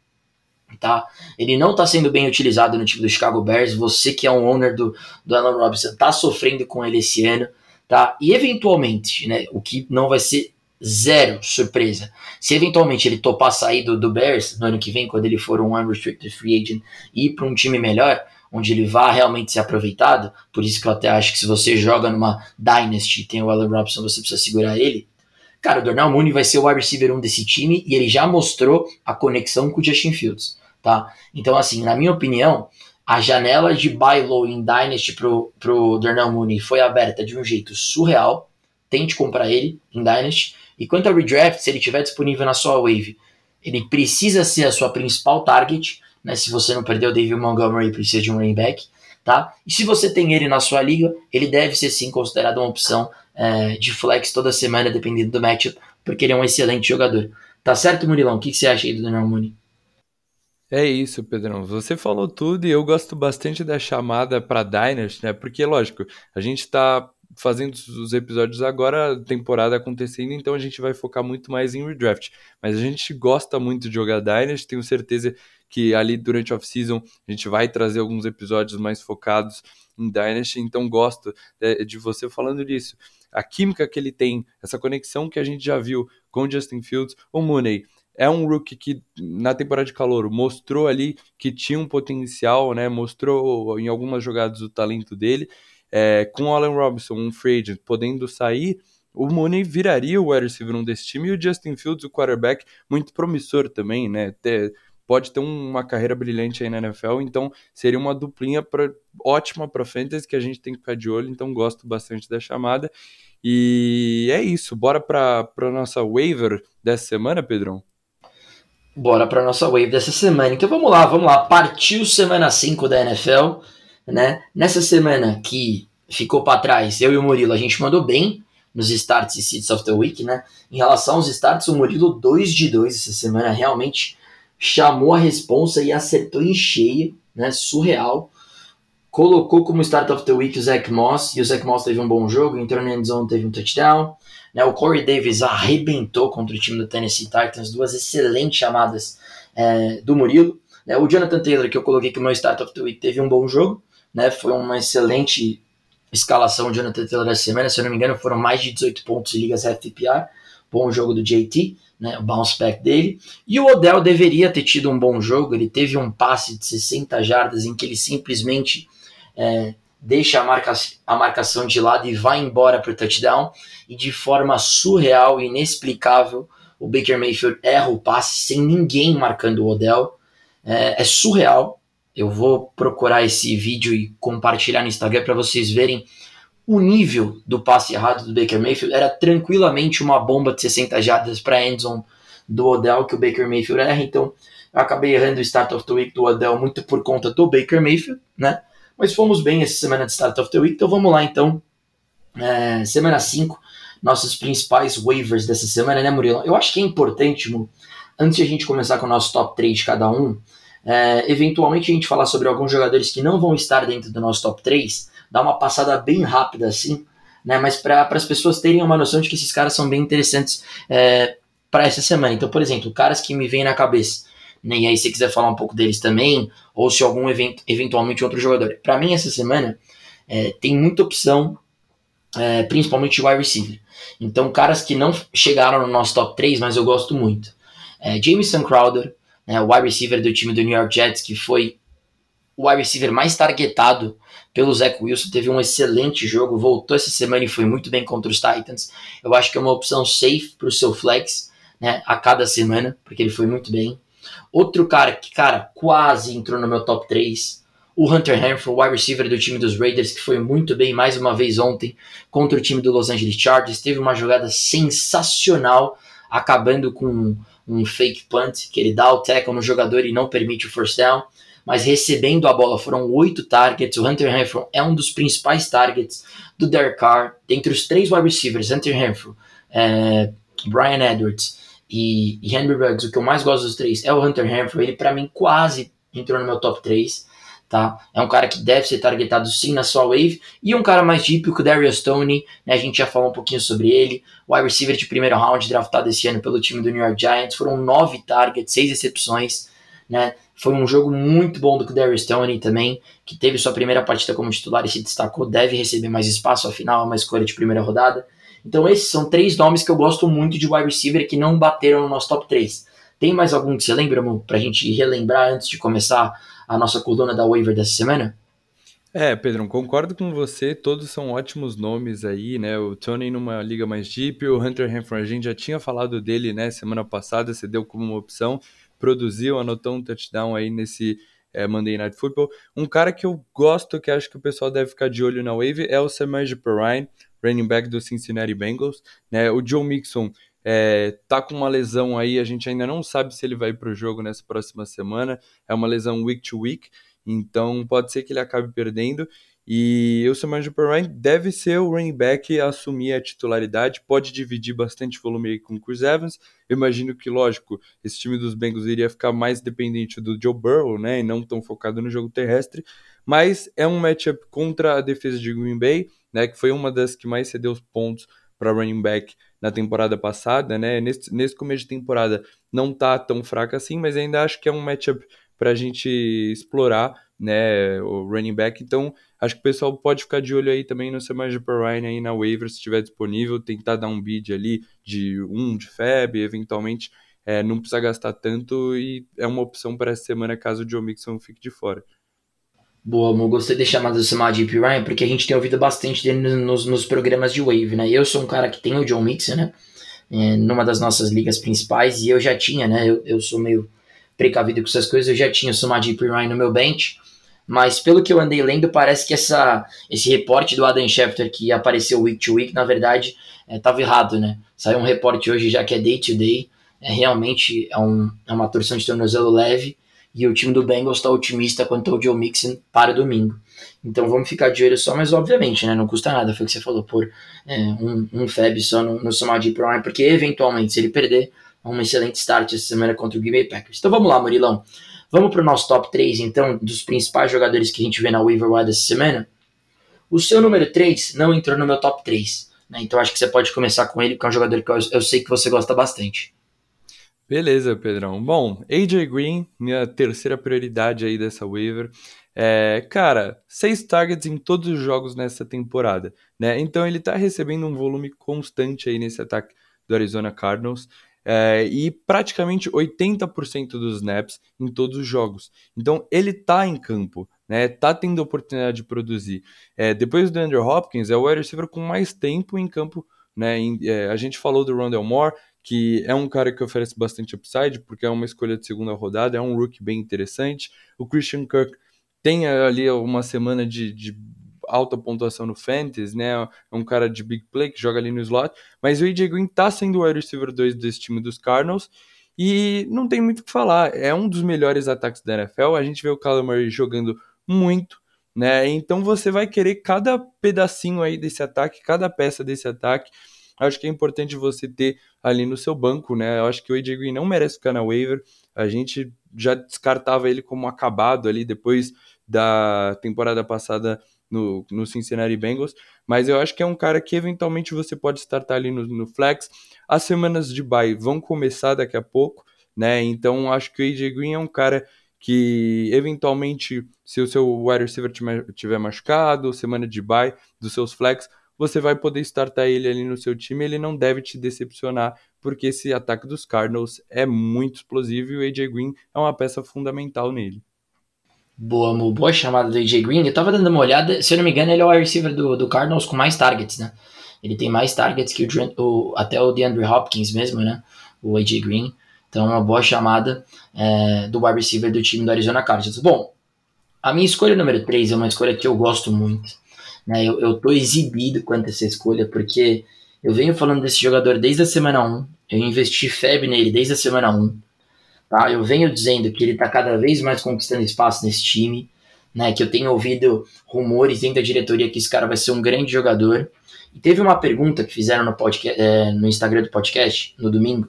tá? Ele não está sendo bem utilizado no time do Chicago Bears. Você que é um owner do, do Alan Robinson está sofrendo com ele esse ano, tá? E eventualmente, né, o que não vai ser zero surpresa, se eventualmente ele topar sair do, do Bears no ano que vem, quando ele for um unrestricted free agent e ir para um time melhor, onde ele vá realmente ser aproveitado, por isso que eu até acho que se você joga numa Dynasty tem o Alan Robinson, você precisa segurar ele, Cara, o Darnell Mooney vai ser o wide receiver 1 desse time e ele já mostrou a conexão com o Justin Fields tá? Então, assim, na minha opinião, A janela de buy low em Dynasty pro, pro Darnell Mooney foi aberta de um jeito surreal. Tente comprar ele em Dynasty. E quanto ao redraft, se ele estiver disponível na sua wave, ele precisa ser a sua principal target. Né? Se você não perdeu o David Montgomery, precisa de um running back. Tá? E se você tem ele na sua liga, ele deve ser sim considerado uma opção é, de flex toda semana, dependendo do matchup, porque ele é um excelente jogador. Tá certo, Murilão? O que, que você acha aí do Daniel Mooney? É isso, Pedrão. Você falou tudo e eu gosto bastante da chamada para Diners, né? Porque, lógico, a gente está fazendo os episódios agora, a temporada acontecendo, então a gente vai focar muito mais em redraft. Mas a gente gosta muito de jogar Diners, tenho certeza que ali durante off-season a gente vai trazer alguns episódios mais focados em Dynasty, então gosto de, de, você falando disso. A química que ele tem, essa conexão que a gente já viu com Justin Fields, o Mooney é um rookie que na temporada de calor mostrou ali que tinha um potencial, né? Mostrou em algumas jogadas o talento dele. É, com o Allen Robinson, um free agent, podendo sair, o Mooney viraria o wide receiver um desse time e o Justin Fields, o quarterback, muito promissor também, né? Ter, pode ter uma carreira brilhante aí na NFL, então seria uma duplinha pra, ótima para fantasy que a gente tem que ficar de olho, então gosto bastante da chamada. E é isso, bora para nossa waiver dessa semana, Pedrão? Bora para nossa wave dessa semana. Então vamos lá, vamos lá. Partiu semana 5 da NFL, né? Nessa semana que ficou para trás, eu e o Murilo, a gente mandou bem nos starts e seeds of the week, né? Em relação aos starts, o Murilo 2 de 2 essa semana realmente chamou a responsa e acertou em cheio, né? Surreal. Colocou como start of the week o Zach Moss, e o Zach Moss teve um bom jogo, entrou na endzone, teve um touchdown. Né, o Corey Davis arrebentou contra o time do Tennessee Titans, duas excelentes chamadas é, do Murilo. Né, o Jonathan Taylor, que eu coloquei que o meu start of the week, teve um bom jogo, né, foi uma excelente escalação do Jonathan Taylor essa semana, se eu não me engano foram mais de 18 pontos em ligas FPR, bom jogo do JT, né, o bounce back dele. E o Odell deveria ter tido um bom jogo, ele teve um passe de 60 jardas em que ele simplesmente é, deixa a, marca, a marcação de lado e vai embora para o touchdown. E de forma surreal e inexplicável, o Baker Mayfield erra o passe sem ninguém marcando o Odell. É, é surreal. Eu vou procurar esse vídeo e compartilhar no Instagram para vocês verem o nível do passe errado do Baker Mayfield. Era tranquilamente uma bomba de 60 jardas para a do Odell que o Baker Mayfield erra. Então eu acabei errando o start of the week do Odell muito por conta do Baker Mayfield, né? Mas fomos bem essa semana de Start of the Week, então vamos lá então. É, semana 5, nossos principais waivers dessa semana, né, Murilo? Eu acho que é importante, antes de a gente começar com o nosso top 3 de cada um, é, eventualmente a gente falar sobre alguns jogadores que não vão estar dentro do nosso top 3, dar uma passada bem rápida assim, né, mas para as pessoas terem uma noção de que esses caras são bem interessantes é, para essa semana. Então, por exemplo, caras que me vêm na cabeça né? E aí, se quiser falar um pouco deles também, ou se algum event, eventualmente outro jogador. Para mim, essa semana é, tem muita opção, é, principalmente wide receiver. Então, caras que não chegaram no nosso top 3, mas eu gosto muito. É, Jameson Crowder, né, o wide receiver do time do New York Jets, que foi o wide receiver mais targetado pelo Zach Wilson, teve um excelente jogo, voltou essa semana e foi muito bem contra os Titans. Eu acho que é uma opção safe para o seu flex né, a cada semana, porque ele foi muito bem. Outro cara que, cara, quase entrou no meu top 3, o Hunter Henry, o wide receiver do time dos Raiders, que foi muito bem mais uma vez ontem contra o time do Los Angeles Chargers. Teve uma jogada sensacional, acabando com um fake punt, que ele dá o tackle no jogador e não permite o first down. Mas recebendo a bola foram oito targets. O Hunter Henry é um dos principais targets do Derek Carr. Dentre os três wide receivers, Hunter Henry, é, Brian Edwards e, e Henry Ruggs, o que eu mais gosto dos três é o Hunter Henry. Ele, para mim, quase entrou no meu top 3. Tá? É um cara que deve ser targetado sim na sua wave. E um cara mais deep, o Darius Stoney, né? a gente já falou um pouquinho sobre ele. Wide receiver de primeiro round, draftado esse ano pelo time do New York Giants. Foram nove targets, seis recepções. Né? Foi um jogo muito bom do Darius Stoney também, que teve sua primeira partida como titular e se destacou. Deve receber mais espaço, afinal, é uma escolha de primeira rodada. Então esses são três nomes que eu gosto muito de wide receiver que não bateram no nosso top 3. Tem mais algum que você lembra, amor, pra gente relembrar antes de começar a nossa coluna da waiver dessa semana? É, Pedro, concordo com você, todos são ótimos nomes aí, né? O Tony numa liga mais deep, o Hunter Henry, a gente já tinha falado dele, né, semana passada, você deu como uma opção, produziu, anotou um touchdown aí nesse é, Monday Night Football. Um cara que eu gosto, que acho que o pessoal deve ficar de olho na wave, é o Samaje Perrine, running back do Cincinnati Bengals. Né? O Joe Mixon é, tá com uma lesão aí, a gente ainda não sabe se ele vai para o jogo nessa próxima semana. É uma lesão week to week, então pode ser que ele acabe perdendo. E o Samaje Perrine deve ser o running back a assumir a titularidade, pode dividir bastante volume aí com o Chris Evans. Eu imagino que, lógico, esse time dos Bengals iria ficar mais dependente do Joe Burrow, né, e não tão focado no jogo terrestre, mas é um matchup contra a defesa de Green Bay, né, que foi uma das que mais cedeu os pontos para running back na temporada passada, né? Nesse, nesse começo de temporada não tá tão fraca assim, mas ainda acho que é um matchup para a gente explorar, né? O running back. Então, acho que o pessoal pode ficar de olho aí também no Samaje Perrine aí na waiver, se estiver disponível, tentar dar um bid ali de um de FEB, eventualmente. É, não precisa gastar tanto e é uma opção para essa semana caso o Joe Mixon fique de fora. Boa, amor. Gostei de chamar do Samad Ryan, porque a gente tem ouvido bastante dele nos, nos programas de Wave, né? Eu sou um cara que tem o John Mixon, né? É, numa das nossas ligas principais, e eu já tinha, né? Eu, eu sou meio precavido com essas coisas, eu já tinha o Samad Ryan no meu bench, mas pelo que eu andei lendo, parece que essa, esse reporte do Adam Schefter que apareceu week to week, na verdade, estava é, errado, né? Saiu um reporte hoje já que é day to day, é, realmente é, um, é uma torção de tornozelo leve, e o time do Bengals está otimista quanto ao Joe Mixon para domingo. Então vamos ficar de olho só, mas obviamente, né, não custa nada, foi o que você falou, por é, um, um Feb só no, no Samadi Prime, porque eventualmente, se ele perder, é um excelente start essa semana contra o Green Bay Packers. Então vamos lá, Murilão. Vamos para o nosso top 3, então, dos principais jogadores que a gente vê na waiver wire essa semana. O seu número 3 não entrou no meu top 3, né, então acho que você pode começar com ele, porque é um jogador que eu, eu sei que você gosta bastante. Beleza, Pedrão. Bom, AJ Green, minha terceira prioridade aí dessa waiver. É, cara, seis targets em todos os jogos nessa temporada, né? Então ele tá recebendo um volume constante aí nesse ataque do Arizona Cardinals. É, e praticamente 80% dos snaps em todos os jogos. Então ele tá em campo, né? Tá tendo oportunidade de produzir. É, depois do Andrew Hopkins, é o wide receiver com mais tempo em campo. Né? É, a gente falou do Rondell Moore, que é um cara que oferece bastante upside, porque é uma escolha de segunda rodada, é um rookie bem interessante. O Christian Kirk tem ali uma semana de, de alta pontuação no Fantasy, né? É um cara de big play que joga ali no slot, mas o AJ Green tá sendo o wide receiver 2 desse time dos Cardinals. E não tem muito o que falar, é um dos melhores ataques da NFL. A gente vê o Murray jogando muito, né? Então você vai querer cada pedacinho aí desse ataque, cada peça desse ataque acho que é importante você ter ali no seu banco, né? Eu acho que o AJ Green não merece ficar na waiver. A gente já descartava ele como acabado ali depois da temporada passada no, no Cincinnati Bengals, mas eu acho que é um cara que eventualmente você pode startar ali no, no flex. As semanas de bye vão começar daqui a pouco, né? Então acho que o AJ Green é um cara que eventualmente, se o seu wide receiver tiver machucado, semana de bye dos seus flex, você vai poder startar ele ali no seu time, ele não deve te decepcionar, porque esse ataque dos Cardinals é muito explosivo e o AJ Green é uma peça fundamental nele. Boa, boa chamada do AJ Green. Eu tava dando uma olhada, se eu não me engano, ele é o receiver do, do Cardinals com mais targets, né? Ele tem mais targets que o, o até o DeAndre Hopkins mesmo, né? O AJ Green. Então, uma boa chamada é, do wide receiver do time do Arizona Cardinals. Bom, a minha escolha número 3 é uma escolha que eu gosto muito. Né? Eu, eu tô exibido quanto a essa escolha, porque eu venho falando desse jogador desde a semana 1, eu investi FEB nele desde a semana 1, tá? Eu venho dizendo que ele está cada vez mais conquistando espaço nesse time, né? Que eu tenho ouvido rumores dentro da diretoria que esse cara vai ser um grande jogador. E teve uma pergunta que fizeram no, podcast, é, no Instagram do podcast, no domingo,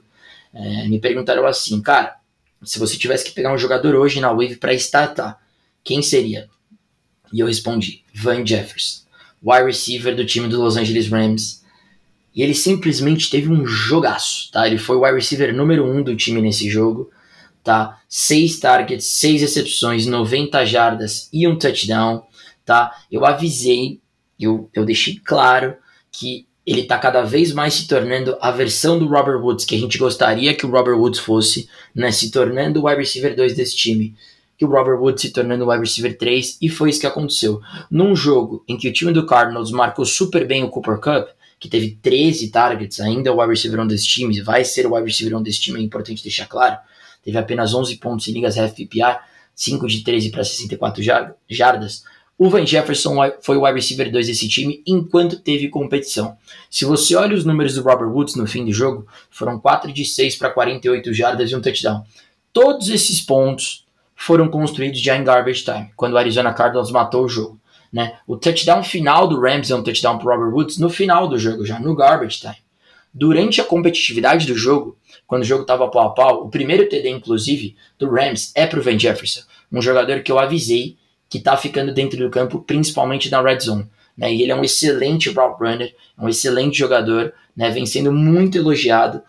é, me perguntaram assim, cara, se você tivesse que pegar um jogador hoje na Wave para startar, quem seria? E eu respondi, Van Jefferson wide receiver do time do Los Angeles Rams. E ele simplesmente teve um jogaço, tá? Ele foi o wide receiver número um do time nesse jogo, tá? Seis targets, seis recepções, 90 jardas e um touchdown, tá? Eu avisei, eu, eu deixei claro que ele tá cada vez mais se tornando a versão do Robert Woods que a gente gostaria que o Robert Woods fosse, né? Se tornando o wide receiver 2 desse time que o Robert Woods se tornando o wide receiver 3, e foi isso que aconteceu. Num jogo em que o time do Cardinals marcou super bem o Cooper Cup, que teve 13 targets, ainda o wide receiver 1 desse time, vai ser o wide receiver 1 desse time, é importante deixar claro, teve apenas 11 pontos em ligas PPR, 5 de 13 para 64 jardas, o Van Jefferson foi o wide receiver 2 desse time enquanto teve competição. Se você olha os números do Robert Woods no fim do jogo, foram 4 de 6 para 48 jardas e um touchdown. Todos esses pontos foram construídos já em garbage time, quando o Arizona Cardinals matou o jogo. Né? O touchdown final do Rams é um touchdown para Robert Woods no final do jogo, já no garbage time. Durante a competitividade do jogo, quando o jogo estava pau a pau, o primeiro TD, inclusive, do Rams é para o Van Jefferson, um jogador que eu avisei que está ficando dentro do campo, principalmente na red zone. Né? E ele é um excelente route runner, um excelente jogador, né? vem sendo muito elogiado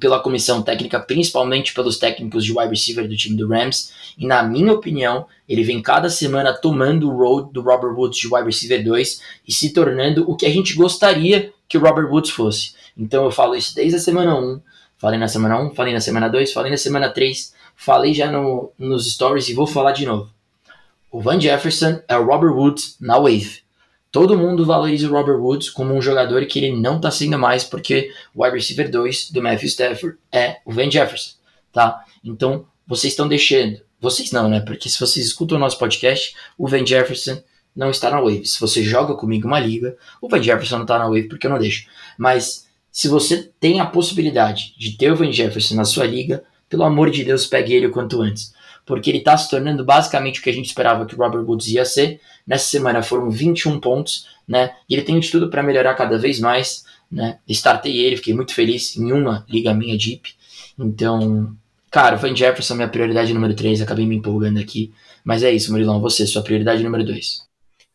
pela comissão técnica, principalmente pelos técnicos de wide receiver do time do Rams. E na minha opinião, ele vem cada semana tomando o role do Robert Woods de wide receiver 2 e se tornando o que a gente gostaria que o Robert Woods fosse. Então eu falo isso desde a semana 1, falei na semana 1, falei na semana 2, falei na semana 3, falei já no, nos stories e vou falar de novo. O Van Jefferson é o Robert Woods na wave. Todo mundo valoriza o Robert Woods como um jogador que ele não está sendo mais porque o wide receiver 2 do Matthew Stafford é o Van Jefferson, tá? Então, vocês estão deixando, vocês não, né? Porque se vocês escutam o nosso podcast, o Van Jefferson não está na wave. Se você joga comigo uma liga, o Van Jefferson não está na wave porque eu não deixo. Mas se você tem a possibilidade de ter o Van Jefferson na sua liga, pelo amor de Deus, pegue ele o quanto antes porque ele está se tornando basicamente o que a gente esperava que o Robert Woods ia ser. Nessa semana foram 21 pontos, né? E ele tem de tudo para melhorar cada vez mais, né? Startei ele, fiquei muito feliz em uma liga minha Deep. Então, cara, o Van Jefferson é minha prioridade número 3, acabei me empolgando aqui. Mas é isso, Murilão, você, sua prioridade número 2.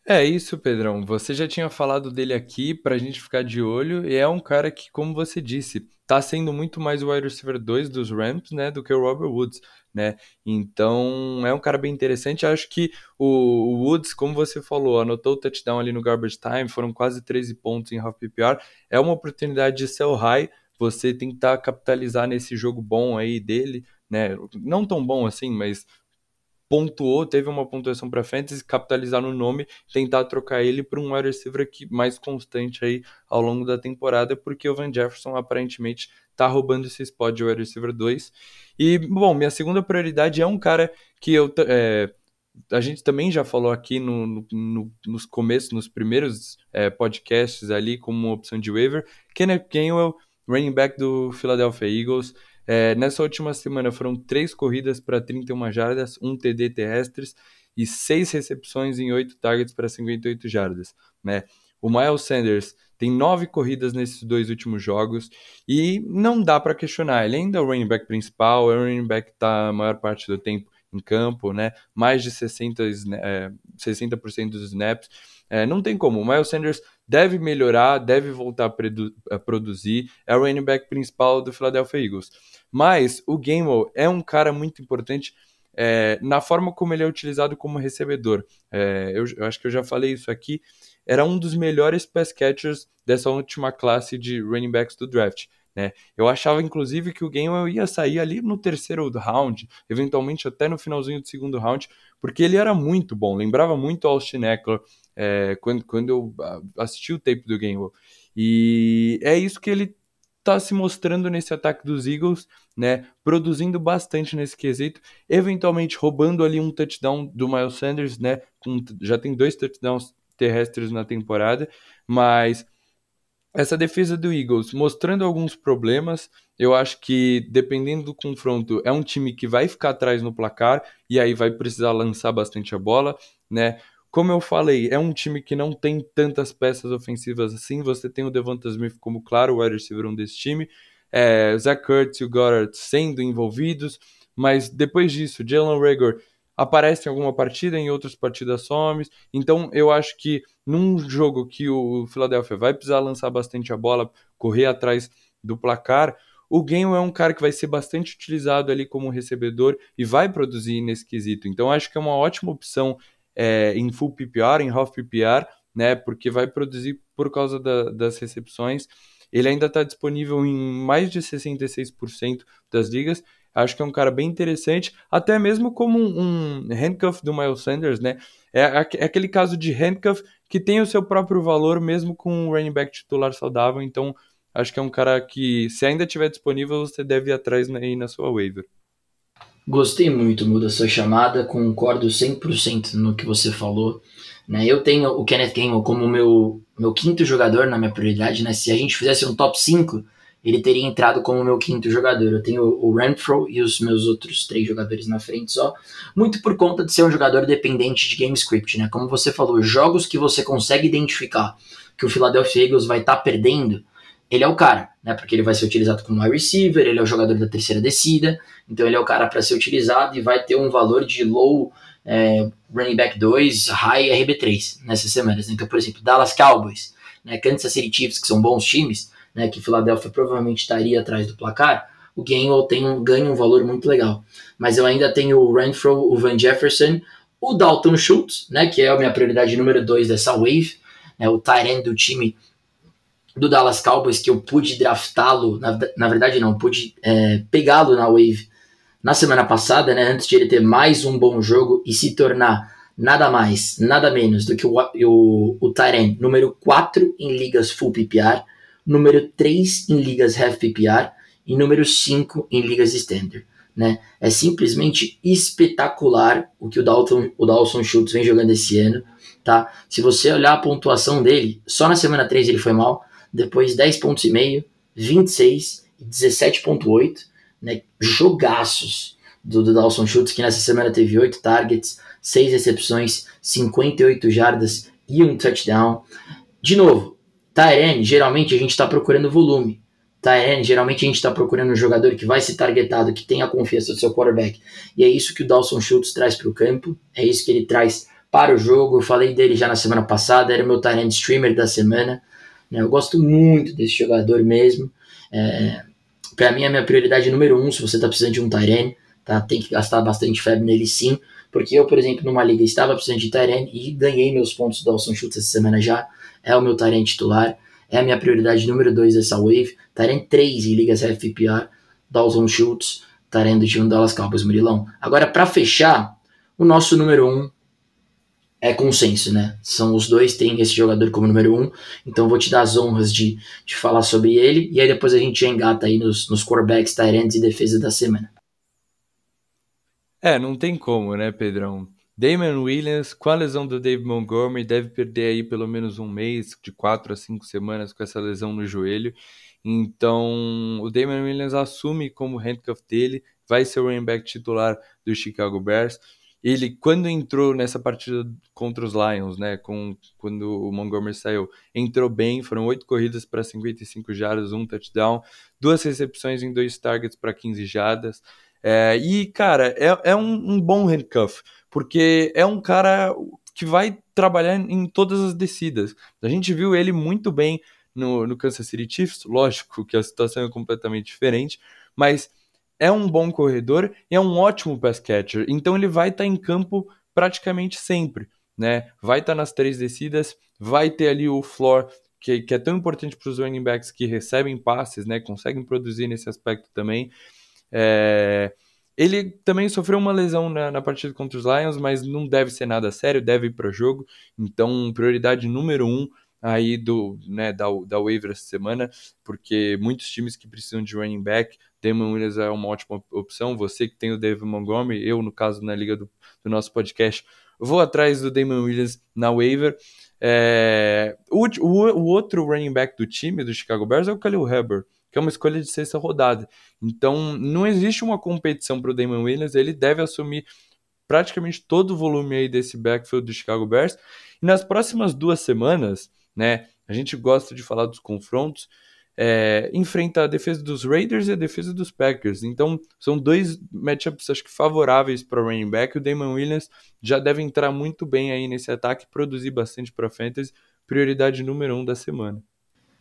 É isso, Pedrão. Você já tinha falado dele aqui pra gente ficar de olho, e é um cara que, como você disse, tá sendo muito mais o wide receiver 2 dos Rams, né, do que o Robert Woods né? Então é um cara bem interessante. Acho que o, Woods, como você falou, anotou o touchdown ali no garbage time, foram quase 13 pontos em half PPR. É uma oportunidade de sell high, você tentar capitalizar nesse jogo bom aí dele, né? Não tão bom assim, mas pontuou, teve uma pontuação para fantasy, capitalizar no nome, tentar trocar ele por um wide receiver aqui mais constante aí ao longo da temporada, porque o Van Jefferson aparentemente tá roubando esse spot de wide receiver 2. E, bom, minha segunda prioridade é um cara que eu. É, a gente também já falou aqui no, no, nos começos, nos primeiros é, podcasts ali, como opção de waiver, Kenneth Gainwell, running back do Philadelphia Eagles. É, nessa última semana foram três corridas para 31 jardas, um TD terrestres e seis recepções em oito targets para 58 jardas. Né? O Miles Sanders tem nove corridas nesses dois últimos jogos e não dá para questionar. Ele ainda é o running back principal, é o running back que está a maior parte do tempo em campo, né? mais de 60%, é, 60 dos snaps. É, não tem como. O Miles Sanders deve melhorar, deve voltar a, a produzir. É o running back principal do Philadelphia Eagles. Mas o Gamewell é um cara muito importante é, na forma como ele é utilizado como recebedor. É, eu, eu, acho que eu já falei isso aqui. Era um dos melhores pass catchers dessa última classe de running backs do draft. Né? Eu achava, inclusive, que o Gamewell ia sair ali no terceiro round, eventualmente até no finalzinho do segundo round, porque ele era muito bom. Lembrava muito Austin Eckler é, quando, quando eu ah, assisti o tape do Gamewell. E é isso que ele está se mostrando nesse ataque dos Eagles, né? Produzindo bastante nesse quesito, eventualmente roubando ali um touchdown do Miles Sanders, né? Com, já tem dois touchdowns terrestres na temporada, mas essa defesa do Eagles mostrando alguns problemas, eu acho que dependendo do confronto, é um time que vai ficar atrás no placar e aí vai precisar lançar bastante a bola, né? Como eu falei, é um time que não tem tantas peças ofensivas assim. Você tem o Devonta Smith como claro o wide receiver um desse time. É, Zach Kurtz e o Goddard sendo envolvidos. Mas depois disso, Jalen Rager aparece em alguma partida, em outras partidas some. Então eu acho que num jogo que o Philadelphia vai precisar lançar bastante a bola, correr atrás do placar, o Game é um cara que vai ser bastante utilizado ali como recebedor e vai produzir nesse quesito. Então acho que é uma ótima opção é, em full PPR, em half PPR, né? Porque vai produzir por causa da, das recepções. Ele ainda está disponível em mais de 66% das ligas. Acho que é um cara bem interessante, até mesmo como um, um handcuff do Miles Sanders, né? É, é, aquele caso de handcuff que tem o seu próprio valor, mesmo com um running back titular saudável. Então, acho que é um cara que, se ainda estiver disponível, você deve ir atrás aí na sua waiver. Gostei muito, Muda, sua chamada, concordo 100% no que você falou. Né? Eu tenho o Kenneth Gainwell como meu, meu quinto jogador na minha prioridade. Né? Se a gente fizesse um top 5, ele teria entrado como meu quinto jogador. Eu tenho o Renfro e os meus outros três jogadores na frente só. Muito por conta de ser um jogador dependente de game script. Né? Como você falou, jogos que você consegue identificar que o Philadelphia Eagles vai estar tá perdendo, ele é o cara, né? Porque ele vai ser utilizado como wide receiver, ele é o jogador da terceira descida, então ele é o cara para ser utilizado e vai ter um valor de low é, running back 2, high RB3 nessas semanas. Então, por exemplo, Dallas Cowboys, né, Kansas City Chiefs, que são bons times, né, que Philadelphia provavelmente estaria atrás do placar, o Gainwell tem um, ganha um valor muito legal. Mas eu ainda tenho o Renfro, o Van Jefferson, o Dalton Schultz, né, que é a minha prioridade número 2 dessa wave, né, o tight end do time do Dallas Cowboys, que eu pude draftá-lo, na, na verdade não, pude é, pegá-lo na wave na semana passada, né, antes de ele ter mais um bom jogo e se tornar nada mais, nada menos do que o, o, o Tyrant número 4 em ligas full PPR, número 3 em ligas half PPR e número 5 em ligas standard. Né? É simplesmente espetacular o que o Dalton, o Dawson Schultz vem jogando esse ano. Tá? Se você olhar a pontuação dele, só na semana 3 ele foi mal, depois 10 pontos e meio, 26 e 17.8 né, jogaços do, do Dawson Schultz, que nessa semana teve 8 targets, 6 recepções, 58 jardas e um touchdown. De novo, Tyrene, geralmente a gente está procurando volume. Tyrene, geralmente a gente está procurando um jogador que vai ser targetado, que tenha a confiança do seu quarterback. E é isso que o Dawson Schultz traz para o campo, é isso que ele traz para o jogo. Eu falei dele já na semana passada, era o meu Tyrene streamer da semana. Né? Eu gosto muito desse jogador mesmo. É, para mim, é a minha prioridade número um, se você está precisando de um Tyrene, tá? Tem que gastar bastante febre nele sim. Porque eu, por exemplo, numa liga estava precisando de Tyrene e ganhei meus pontos do Dawson Schultz essa semana já. É o meu Tyrene titular. É a minha prioridade número 2 dessa wave. Tyrene 3 em ligas FPR. Dawson Schultz. Tyrene do time Dallas Cowboys Murilão. Agora, para fechar, o nosso número 1 um é consenso, né? São os dois têm esse jogador como número um, então vou te dar as honras de, de falar sobre ele, e aí depois a gente engata aí nos, nos quarterbacks, tight e defesa da semana. É, não tem como, né, Pedrão? Damon Williams, com a lesão do Dave Montgomery, deve perder aí pelo menos um mês, de quatro a cinco semanas com essa lesão no joelho. Então, o Damon Williams assume como handcuff dele, vai ser o running back titular do Chicago Bears ele, quando entrou nessa partida contra os Lions, né, com, quando o Montgomery saiu, entrou bem, foram oito corridas para 55 jardas, um touchdown, duas recepções em dois targets para 15 jardas. É, e, cara, é, é um, um, bom handcuff, porque é um cara que vai trabalhar em todas as descidas. A gente viu ele muito bem no, no Kansas City Chiefs, lógico que a situação é completamente diferente, mas é um bom corredor e é um ótimo pass catcher. Então ele vai estar tá em campo praticamente sempre, né? Vai estar tá nas três descidas, vai ter ali o floor que, que é tão importante para os running backs que recebem passes, né? Conseguem produzir nesse aspecto também. É... Ele também sofreu uma lesão na, na, partida contra os Lions, mas não deve ser nada sério, deve ir para o jogo. Então, prioridade número um aí do, né, da, da waiver essa semana, porque muitos times que precisam de running back, Damon Williams é uma ótima opção. Você que tem o David Montgomery, eu, no caso, na liga do, do nosso podcast, vou atrás do Damon Williams na waiver. É, o, o, o, outro running back do time, do Chicago Bears, é o Khalil Herbert, que é uma escolha de sexta rodada. Então, não existe uma competição para o Damon Williams, ele deve assumir praticamente todo o volume aí desse backfield do Chicago Bears. E nas próximas duas semanas, né? A gente gosta de falar dos confrontos. É, enfrenta a defesa dos Raiders e a defesa dos Packers. Então, são dois matchups acho que favoráveis para o running back. O Damon Williams já deve entrar muito bem aí nesse ataque, produzir bastante para fantasy, prioridade número um da semana.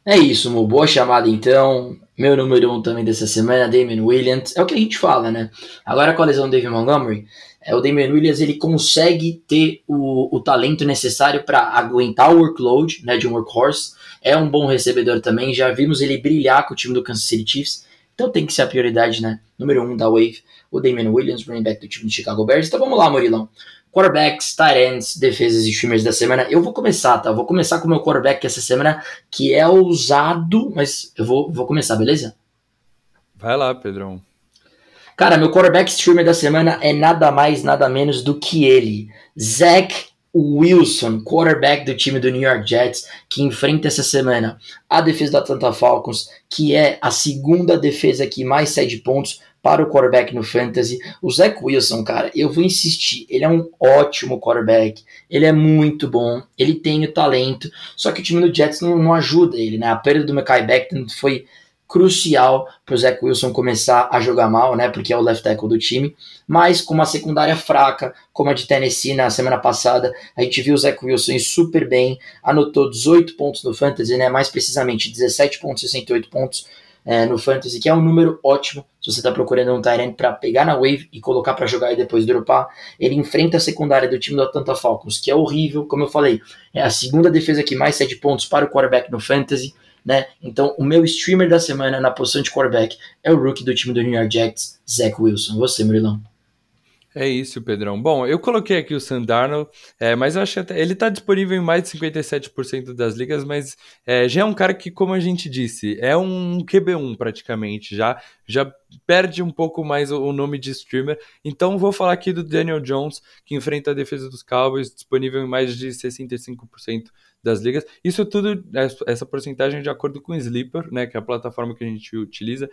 É isso, uma boa chamada então. Meu número um também dessa semana, Damon Williams. É o que a gente fala, né? Agora com a lesão do David Montgomery, é, o Damian Williams ele consegue ter o, o talento necessário para aguentar o workload né, de um workhorse. É um bom recebedor também. Já vimos ele brilhar com o time do Kansas City Chiefs. Então tem que ser a prioridade, né? Número um da Wave, o Damian Williams, running back do time do Chicago Bears. Então vamos lá, Murilão. Quarterbacks, tight ends, defesas e streamers da semana. Eu vou começar, tá? Eu vou começar com o meu quarterback essa semana, que é ousado, mas eu vou, vou começar, beleza? Vai lá, Pedrão. Cara, meu quarterback streamer da semana é nada mais, nada menos do que ele. Zach Wilson, quarterback do time do New York Jets, que enfrenta essa semana a defesa da Atlanta Falcons, que é a segunda defesa que mais cede pontos para o quarterback no fantasy. O Zach Wilson, cara, eu vou insistir, ele é um ótimo quarterback, ele é muito bom, ele tem o talento, só que o time do Jets não, não ajuda ele, né? A perda do Mackay Becton foi crucial para o Zach Wilson começar a jogar mal, né? Porque é o left tackle do time. Mas com uma secundária fraca, como a de Tennessee na semana passada, a gente viu o Zach Wilson super bem, anotou 18 pontos no Fantasy, né? Mais precisamente 17,68 pontos é, no Fantasy, que é um número ótimo se você está procurando um Tyrant para pegar na wave e colocar para jogar e depois dropar. Ele enfrenta a secundária do time do Atlanta Falcons, que é horrível, como eu falei, é a segunda defesa que mais cede pontos para o quarterback no Fantasy né? Então, o meu streamer da semana na posição de quarterback é o rookie do time do New York Jets, Zach Wilson. Você, Murilão. É isso, Pedrão. Bom, eu coloquei aqui o Sandarno, é, mas eu acho que até, ele está disponível em mais de 57% das ligas, mas é, já é um cara que, como a gente disse, é um QB1 praticamente, já, já perde um pouco mais o, nome de streamer. Então vou falar aqui do Daniel Jones, que enfrenta a defesa dos Cowboys, disponível em mais de 65% das ligas. Isso tudo, essa porcentagem de acordo com o Sleeper, né, que é a plataforma que a gente utiliza.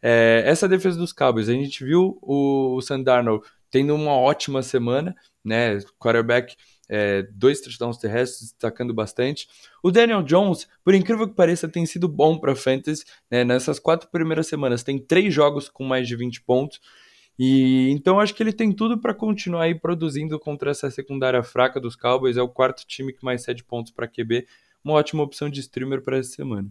É, essa defesa dos Cowboys, a gente viu o, o Sandarno tendo uma ótima semana, né, quarterback, é, dois touchdowns terrestres, destacando bastante. O Daniel Jones, por incrível que pareça, tem sido bom para fantasy, né, nessas quatro primeiras semanas, tem três jogos com mais de 20 pontos, e então acho que ele tem tudo para continuar aí produzindo contra essa secundária fraca dos Cowboys. É o quarto time que mais cede pontos para QB. Uma ótima opção de streamer para essa semana.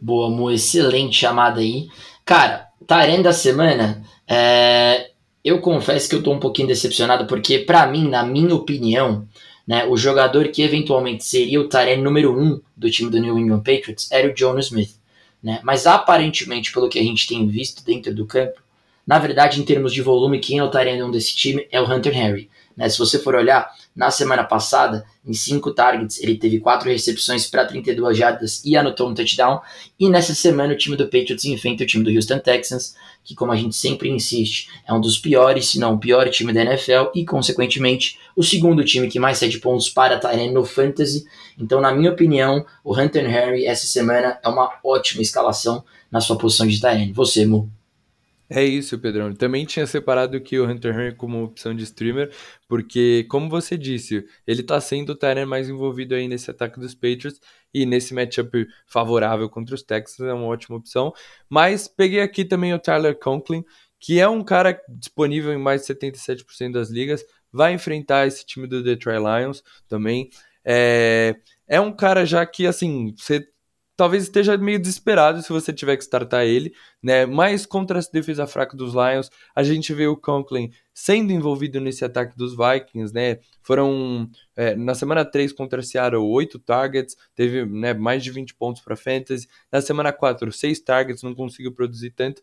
Boa, amor, excelente chamada aí. Cara, Taren da semana, é... eu confesso que eu tô um pouquinho decepcionado, porque para mim, na minha opinião, né, o jogador que eventualmente seria o Taren número um do time do New England Patriots era o John Smith. Né? Mas aparentemente, pelo que a gente tem visto dentro do campo, na verdade, em termos de volume, quem é o Tyrande desse time é o Hunter Henry. Né? Se você for olhar, na semana passada, em cinco targets, ele teve quatro recepções para 32 jardas e anotou um touchdown. E nessa semana, o time do Patriots enfrenta o time do Houston Texans, que, como a gente sempre insiste, é um dos piores, se não o pior time da NFL e, consequentemente, o segundo time que mais cede pontos para Tyrande no Fantasy. Então, na minha opinião, o Hunter Henry essa semana é uma ótima escalação na sua posição de Tyrande. Você, Mu. É isso, Pedrão. Também tinha separado o Hunter Henry como opção de streamer, porque, como você disse, ele tá sendo o Tyrant mais envolvido aí nesse ataque dos Patriots e nesse matchup favorável contra os Texans é uma ótima opção. Mas peguei aqui também o Tyler Conklin, que é um cara disponível em mais de 77% das ligas, vai enfrentar esse time do Detroit Lions também. É, é um cara já que, assim, você talvez esteja meio desesperado se você tiver que startar ele, né? Mas contra essa defesa fraca dos Lions, a gente vê o Conklin sendo envolvido nesse ataque dos Vikings, né? Foram é, na semana 3 contra Seattle, 8 targets, teve né, mais de 20 pontos para fantasy. Na semana 4, 6 targets, não conseguiu produzir tanto.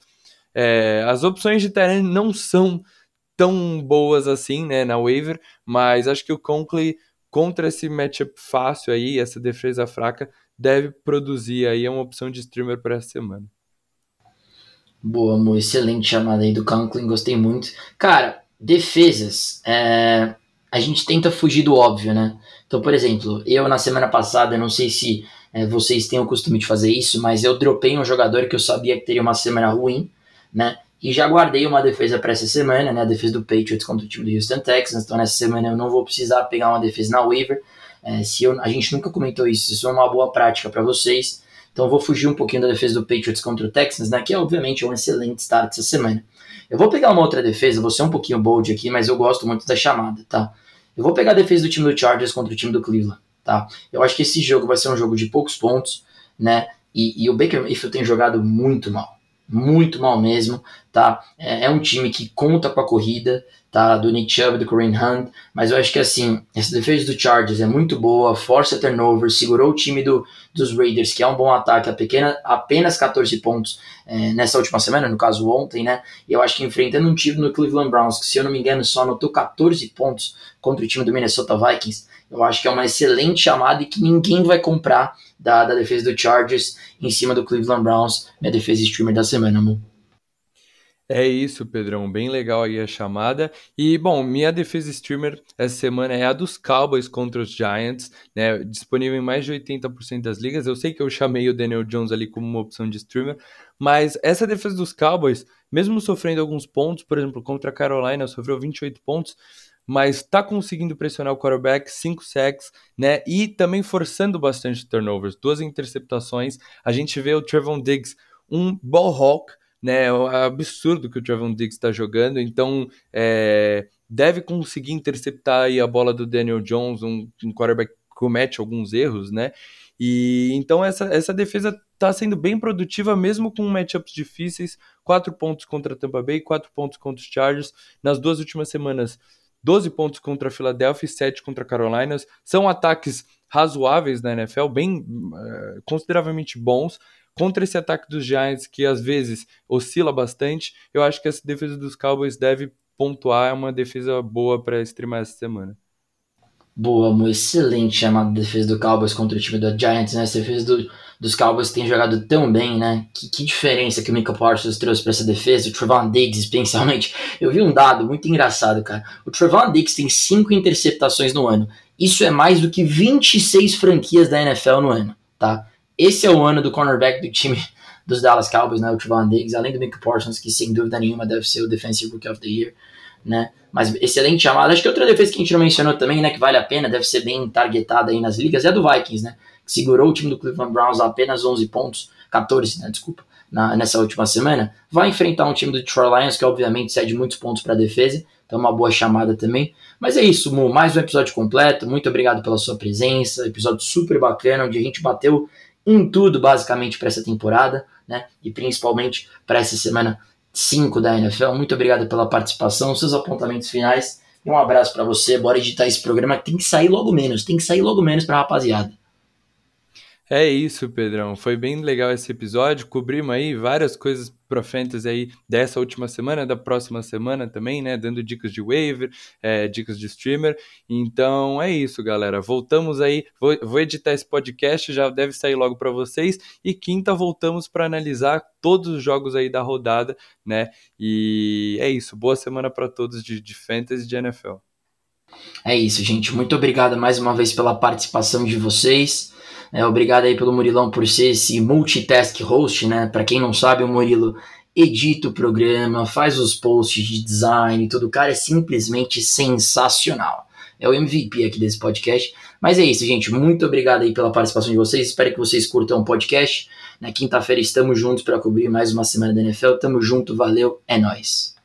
É, as opções de terreno não são tão boas assim, né, na waiver, mas acho que o Conklin contra esse matchup fácil aí, essa defesa fraca, deve produzir aí, é uma opção de streamer para essa semana. Boa, amor, excelente chamada aí do Conklin, gostei muito. Cara, defesas, é... a gente tenta fugir do óbvio, né? Então, por exemplo, eu na semana passada, não sei se é, vocês têm o costume de fazer isso, mas eu dropei um jogador que eu sabia que teria uma semana ruim, né? E já guardei uma defesa para essa semana, né? A defesa do Patriots contra o time do Houston Texans. Então, nessa semana eu não vou precisar pegar uma defesa na waiver. É, se eu, a gente nunca comentou isso, isso é uma boa prática para vocês. Então vou fugir um pouquinho da defesa do Patriots contra o Texans, né, que é obviamente um excelente start essa semana. Eu vou pegar uma outra defesa, vou ser um pouquinho bold aqui, mas eu gosto muito da chamada, tá? Eu vou pegar a defesa do time do Chargers contra o time do Cleveland, tá? Eu acho que esse jogo vai ser um jogo de poucos pontos, né? E, e o Baker Mayfield tem jogado muito mal muito mal mesmo, tá? É, é, um time que conta com a corrida, tá? Do Nick Chubb, do Corinne Hunt, mas eu acho que assim, essa defesa do Chargers é muito boa, força turnover, segurou o time do, dos Raiders, que é um bom ataque, a pequena, apenas 14 pontos é, nessa última semana, no caso ontem, né? E eu acho que enfrentando um time no Cleveland Browns, que se eu não me engano só anotou 14 pontos contra o time do Minnesota Vikings, eu acho que é uma excelente chamada e que ninguém vai comprar da, da defesa do Chargers em cima do Cleveland Browns, minha defesa streamer da semana, amor. É isso, Pedrão. Bem legal aí a chamada. E, bom, minha defesa streamer essa semana é a dos Cowboys contra os Giants, né? Disponível em mais de 80% das ligas. Eu sei que eu chamei o Daniel Jones ali como uma opção de streamer, mas essa defesa dos Cowboys, mesmo sofrendo alguns pontos, por exemplo, contra a Carolina, sofreu 28 pontos, mas está conseguindo pressionar o quarterback, 5 sacks, né? E também forçando bastante turnovers, duas interceptações. A gente vê o Trevon Diggs, um ball hawk, né? É absurdo que o Trevon Diggs está jogando, então é, deve conseguir interceptar aí a bola do Daniel Jones, um, um quarterback que comete alguns erros, né? E então essa, essa defesa está sendo bem produtiva, mesmo com matchups difíceis. Quatro pontos contra a Tampa Bay, quatro pontos contra os Chargers. Nas duas últimas semanas, 12 pontos contra a Philadelphia e 7 contra a Carolina. São ataques razoáveis na NFL, bem uh, consideravelmente bons contra esse ataque dos Giants, que às vezes oscila bastante, eu acho que essa defesa dos Cowboys deve pontuar, é uma defesa boa para streamar essa semana. Boa, uma excelente chamada defesa do Cowboys contra o time do Giants, né? Essa defesa do, dos Cowboys tem jogado tão bem, né? Que, que diferença que o Mika Parsons trouxe para essa defesa, o Trevon Diggs <laughs> especialmente. Eu vi um dado muito engraçado, cara. O Trevon Diggs tem cinco interceptações no ano. Isso é mais do que 26 franquias da NFL no ano, tá? Esse é o ano do cornerback do time <laughs> dos Dallas Cowboys, né? O Trevon Diggs, além do Mick Parsons, que sem dúvida nenhuma deve ser o Defensive Rookie of the Year, né? Mas excelente chamada. Acho que outra defesa que a gente não mencionou também, né? Que vale a pena, deve ser bem targetada aí nas ligas, é a do Vikings, né? Que segurou o time do Cleveland Browns a apenas 11 pontos, 14, né? Desculpa, na, nessa última semana. Vai enfrentar um time do Detroit Lions, que obviamente cede muitos pontos para a defesa. Então, uma boa chamada também. Mas é isso, Mu. Mais um episódio completo. Muito obrigado pela sua presença. Episódio super bacana, onde a gente bateu em tudo basicamente para essa temporada, né? E principalmente para essa semana 5 da NFL. Muito obrigado pela participação, seus apontamentos finais. Um abraço para você. Bora editar esse programa que tem que sair logo menos, tem que sair logo menos para rapaziada. É isso, Pedrão. Foi bem legal esse episódio. Cobrimos aí várias coisas pro fantasy aí dessa última semana, da próxima semana também, né? Dando dicas de waiver, é, dicas de streamer. Então é isso, galera. Voltamos aí. Vou, vou editar esse podcast, já deve sair logo para vocês. E quinta voltamos para analisar todos os jogos aí da rodada, né? E é isso. Boa semana para todos de, de fantasy e de NFL. É isso, gente. Muito obrigado mais uma vez pela participação de vocês. É, obrigado aí pelo Murilão por ser esse multitask host, né? Para quem não sabe, o Murilo edita o programa, faz os posts de design e tudo. O cara é simplesmente sensacional. É o MVP aqui desse podcast. Mas é isso, gente. Muito obrigado aí pela participação de vocês. Espero que vocês curtam o podcast. Na quinta-feira estamos juntos para cobrir mais uma semana da NFL. Tamo junto, valeu, é nós.